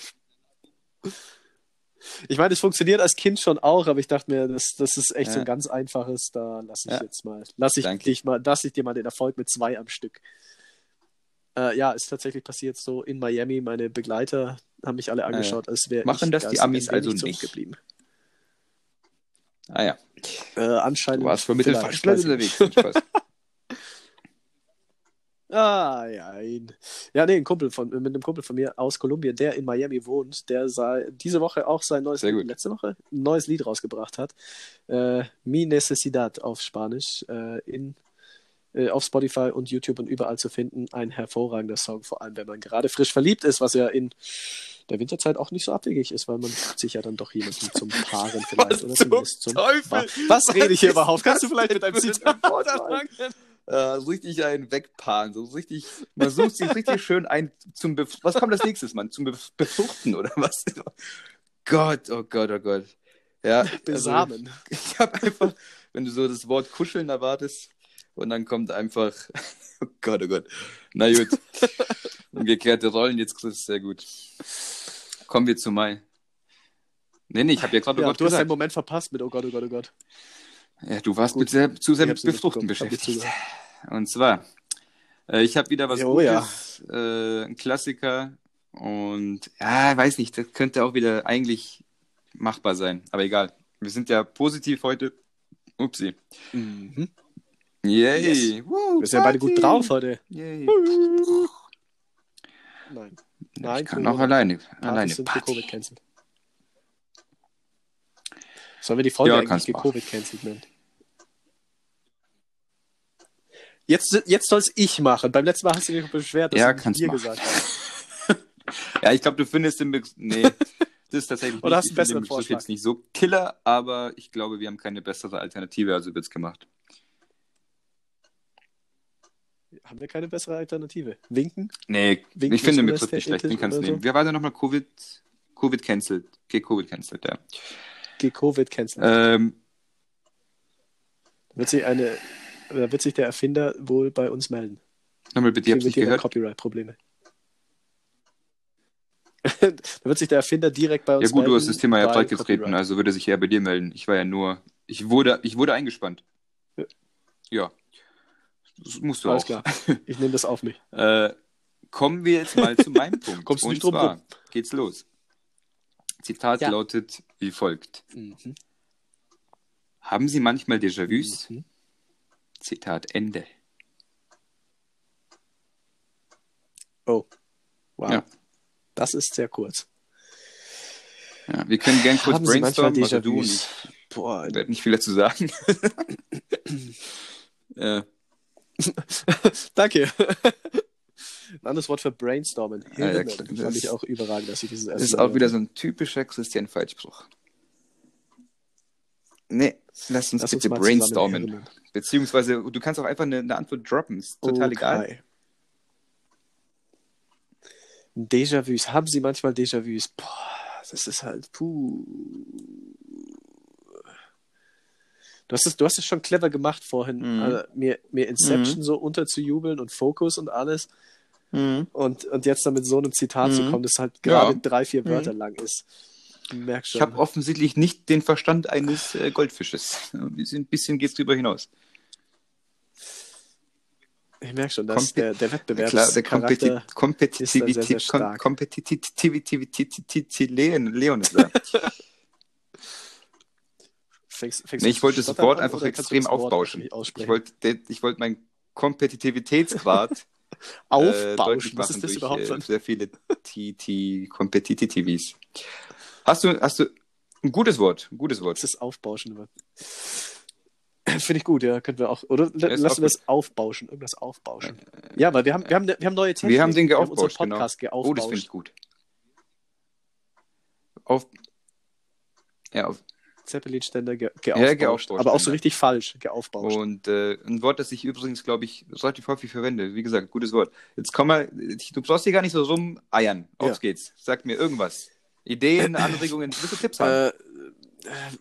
ich meine, es funktioniert als Kind schon auch, aber ich dachte mir, das, das ist echt so Ja. ein ganz einfaches, da lasse ich Ja. jetzt mal, lasse ich Danke. dich mal, lasse ich dir mal den Erfolg mit zwei am Stück. Äh, ja, ist tatsächlich passiert so in Miami. Meine Begleiter haben mich alle angeschaut, als wäre Machen ich das die Amis also nicht? zurückgeblieben. Ah ja. Äh, anscheinend. Du warst ich nicht. unterwegs. Ah, ja. ein- Ja, nee, ein Kumpel von, mit einem Kumpel von mir aus Kolumbien, der in Miami wohnt, der sei, diese Woche auch sein neues Lied, letzte Woche, ein neues Lied rausgebracht hat. Äh, Mi Necesidad auf Spanisch, äh, in, äh, auf Spotify und YouTube und überall zu finden. Ein hervorragender Song, vor allem wenn man gerade frisch verliebt ist, was ja in der Winterzeit auch nicht so abwegig ist, weil man sucht sich ja dann doch jemanden zum Paaren vielleicht. Was oder zum zumindest zum Teufel? Pa- Was rede ich hier überhaupt? Kannst du vielleicht mit einem Zitat Wort anfangen? Äh, so richtig einen wegpaaren, so richtig, man sucht sich richtig schön ein zum, Bef was kommt als nächstes, Mann? Zum Bef Befruchten oder was? Gott, oh Gott, oh Gott. Ja, also, Besamen. ich habe einfach, wenn du so das Wort kuscheln erwartest und dann kommt einfach, oh Gott, oh Gott. Na gut, umgekehrte Rollen, jetzt es sehr gut. Kommen wir zu Mai. Nee, nee, ich habe ja gerade oh Ja, Gott du hast gesagt. einen Moment verpasst mit Oh Gott, oh Gott, oh Gott. Ja, du warst Gut. mit sehr, zu sehr mit Befruchten beschäftigt. Und zwar, äh, ich habe wieder was Jo, Gutes, äh, ein Klassiker. Und ja, weiß nicht, das könnte auch wieder eigentlich machbar sein. Aber egal. Wir sind ja positiv heute. Upsi. Mhm. Yay. Yes. Woo, Wir sind ja beide gut drauf heute. Yay. Nein. ich Nein, kann Corona. auch alleine. Partys alleine sind für Party. Covid. Sollen wir die Folge Ja, eigentlich. Covid cancelled nennen? Jetzt, jetzt soll es ich machen. Beim letzten Mal hast du dich beschwert, dass Ja, du machen. gesagt hast. ja, ich glaube, du findest den Begriff. Nee, das ist tatsächlich Oder nicht, hast einen besseren ich Vorschlag? jetzt nicht so killer, aber ich glaube, wir haben keine bessere Alternative, also wird's gemacht. Haben wir keine bessere Alternative? Winken? Nee, Winken ich finde Begriff nicht schlecht, den kannst du oder nehmen. so? Wer war denn nochmal Covid? Covid cancelled. Okay, Covid cancelled, ja. G-Covid canceln. Ähm, Wird sich eine, da wird sich der Erfinder wohl bei uns melden. nochmal bitte, ich hab's nicht gehört. Copyright-Probleme. da wird sich der Erfinder direkt bei uns Ja gut, melden. du hast das Thema ja breit getreten, also würde sich eher bei dir melden. Ich war ja nur, ich wurde, ich wurde eingespannt. Ja. Ja. Das musst du Alles auch. klar. Ich nehme das auf mich. Äh, kommen wir jetzt mal zu meinem Punkt. Kommst du Und nicht drum zwar rum. geht's los. Zitat Ja. lautet wie folgt. Mhm. Haben Sie manchmal Déjà-vus? Mhm. Zitat Ende. Oh. Wow. Ja. Das ist sehr kurz. Ja, wir können gern kurz Haben brainstormen, also du und Déjà-vus? Boah, ich werde nicht viel dazu sagen. äh, danke. Ein anderes Wort für brainstormen. Ja, ja, klar. Fand Das ich auch überragend, dass ich dieses das ist auch wieder so ein typischer Christian Falschspruch. Nee, lass uns Lass uns bitte mal brainstormen. Beziehungsweise, du kannst auch einfach eine, eine Antwort droppen. Ist total Okay. egal. Déjà-vus. Haben Sie manchmal Déjà-vus? Boah, das ist halt, puh. Du hast es, du hast es schon clever gemacht vorhin, Mhm. also mir, mir Inception so unterzujubeln und Focus und alles. Und, und jetzt dann mit so einem Zitat zu Mhm. kommen, das halt gerade Ja. drei, vier Mhm. Wörter lang ist. Ich merk schon. Ich habe offensichtlich nicht den Verstand eines äh, Goldfisches. Ein bisschen, bisschen geht's drüber hinaus. ich merk schon, dass der, der Wettbewerb Klar, der Kompeti Kompetitivität. Kompetitivität, Leon, Leon ist da. Fängst, fängst Nee, ich wollte an einfach extrem aufbauschen. Ich wollte, ich wollte meinen Kompetitivitätsgrad äh, Aufbauschen, deutlich was ist das durch überhaupt äh, sehr viele TT Competitivities. Hast du, hast du ein gutes Wort, ein gutes Wort. Das ist Aufbauschen. Finde ich gut, ja. Können wir auch. Oder Ja, lassen wir es aufbauschen. Irgendwas aufbauschen. Ja, weil wir haben, wir haben, wir haben neue Technik. Wir haben den wir haben unseren geaufbauscht, genau. Podcast Oh, das finde ich geaufbauscht. gut. Auf, ja, auf, Zeppelin-Ständer ge Ja, geaufbauscht. geaufbauscht, Aber auch so Ständer. richtig falsch geaufbauscht. Und äh, ein Wort, das ich übrigens, glaube ich, relativ häufig verwende. Wie gesagt, gutes Wort. Jetzt komm mal, du brauchst hier gar nicht so rumeiern. Auf Ja. geht's. Sag mir irgendwas. Ideen, Anregungen, willst du Tipps haben? Äh, äh,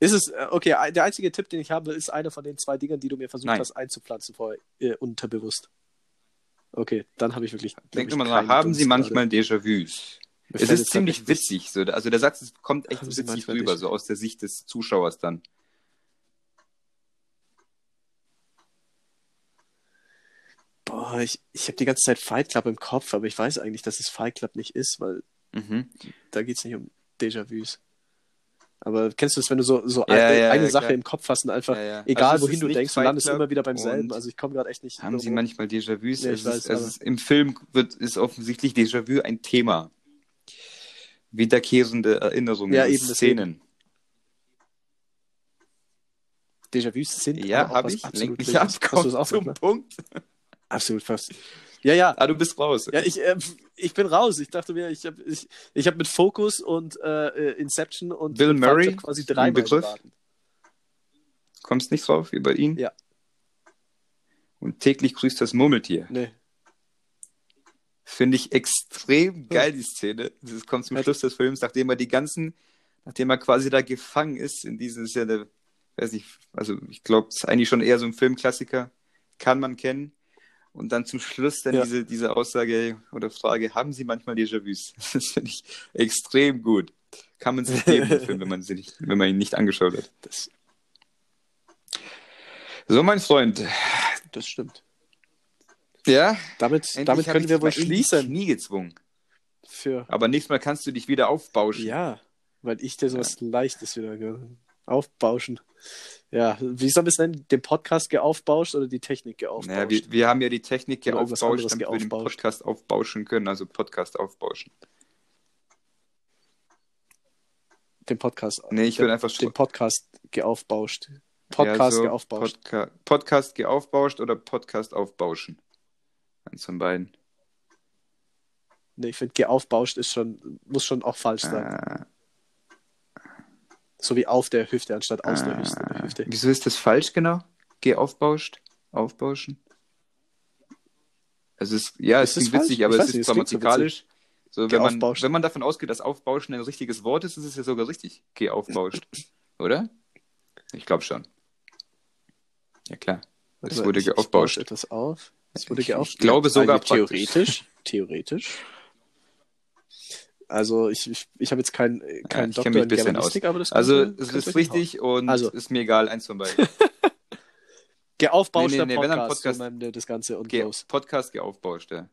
ist es, okay, der einzige Tipp, den ich habe, ist einer von den zwei Dingern, die du mir versucht Nein. hast einzupflanzen vorher, äh, unterbewusst. Okay, dann habe ich wirklich. Denk wirklich immer keinen nach, haben Sie manchmal Déjà-vus? Es ist ziemlich witzig. So, also der Satz kommt echt witzig rüber, so aus der Sicht des Zuschauers dann. Boah, ich, ich habe die ganze Zeit Fight Club im Kopf, aber ich weiß eigentlich, dass es Fight Club nicht ist, weil Mhm. da geht es nicht um Déjà-vus. Aber kennst du es, wenn du so, so Ja, eine, ja, eine ja, Sache klar. im Kopf hast und einfach, ja. egal Also wohin du denkst, du landest immer wieder beim selben. Also ich komme gerade echt nicht. Haben Sie manchmal Déjà-vus? Nee, ist, Im Film wird, ist offensichtlich Déjà-vu ein Thema. Wiederkehrende Erinnerungen, Ja, eben. Szenen. Déjà-vus sind Ja, habe ich. Lenk mich ab, komm zum manchmal? Punkt. Absolut fast. Ja, ja. Ah, du bist raus. Ja, ich, äh, ich bin raus. Ich dachte mir, ich habe ich, ich hab mit Focus und äh, Inception und Bill Murray, quasi dreimal Begriff? geraten. Kommst nicht drauf über ihn? Ja. Und täglich grüßt das Murmeltier. Nee. Finde ich extrem geil, die Szene. Das kommt zum Schluss des Films, nachdem er die ganzen, nachdem er quasi da gefangen ist in dieses, ja, der, weiß nicht, also ich glaube, es ist eigentlich schon eher so ein Filmklassiker, kann man kennen. Und dann zum Schluss dann Ja. diese, diese Aussage oder Frage, haben Sie manchmal Déjà-vus? Das finde ich extrem gut. Kann man sich geben, Film, wenn man, sie nicht, wenn man ihn nicht angeschaut hat. Das, So, mein Freund. das stimmt. Ja, Damit, endlich damit können wir wohl schließen. Knie gezwungen. Für, Aber nächstes Mal kannst du dich wieder aufbauschen. ja, weil ich dir sowas Leichtes wieder ge- aufbauschen. Ja, wie soll man es nennen? Den Podcast geaufbauscht oder die Technik geaufbauscht? Naja, wir, wir haben ja die Technik hier Oder irgendwas aufbauscht, anderes damit wir den geaufbauscht. Podcast aufbauschen können, also Podcast aufbauschen. den Podcast. Nee, ich den, will einfach den. Podcast geaufbauscht. Podcast ja, so geaufbauscht. Podca Podcast geaufbauscht oder Podcast aufbauschen? Eins von beiden. Nee, ich finde, geaufbauscht ist schon, muss schon auch falsch sein. Äh, So wie auf der Hüfte anstatt aus der äh, Hüfte. Hüfte. wieso ist das falsch genau? Geaufbauscht? Aufbauschen? Also es, ja, es Ist das klingt witzig, aber Ich es nicht, ist es so grammatikalisch. So, wenn, man, wenn man davon ausgeht, dass Aufbauschen ein richtiges Wort ist, ist es ja sogar richtig. Geaufbauscht. Oder? Ich glaube schon. Ja, klar. Warte Es mal, wurde ich- ich geaufbauscht. bausche etwas auf. Es wurde Ich- geaufbauscht. ich glaube sogar Also theoretisch. Theoretisch. Also ich, ich, ich habe jetzt keinen Ja, keinen ich Doktor in ein bisschen Germanistik, aber das Also, könnte- es ist richtig und Also. ist mir egal, eins von beiden. Geaufbauschter Nee, nee, nee, Podcast, Podcast- so wir das Ganze und Ge los. Podcast geaufbauscht, ja.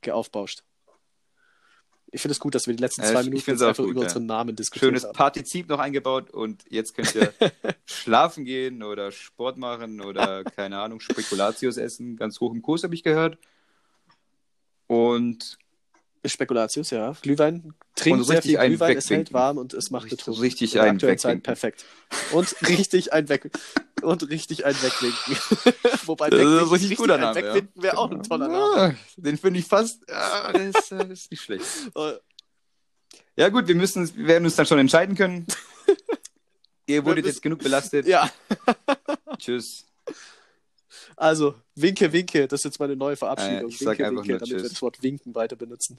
Geaufbauscht. Ich finde es gut, dass wir die letzten Ja, zwei ich Minuten einfach gut, über ja. unseren Namen diskutiert Schönes haben. Partizip noch eingebaut und jetzt könnt ihr schlafen gehen oder Sport machen oder, keine Ahnung, Spekulatius essen. Ganz hoch im Kurs, habe ich gehört. Und Spekulatius, ja. Glühwein. Trinkt sehr richtig viel Glühwein, es hält warm und es macht Richtig- betrunken. richtig In der einen aktuellen Zeit wegwinken. perfekt. Und richtig ein Weg und richtig ein Wegwinken. Wobei Das ist ein Wegwinken, richtig guter ein Name, ja. Wegwinken wäre auch ein toller Name. Ah, den finde ich fast. Ah, das, ist, das ist nicht schlecht. Ja, gut, wir, müssen, wir werden uns dann schon entscheiden können. Ihr wurdet jetzt genug belastet. Ja, Tschüss. Also Winke, Winke, das ist jetzt meine neue Verabschiedung. Äh, ich sag winke, einfach Winke, damit wir das Wort Winken weiter benutzen.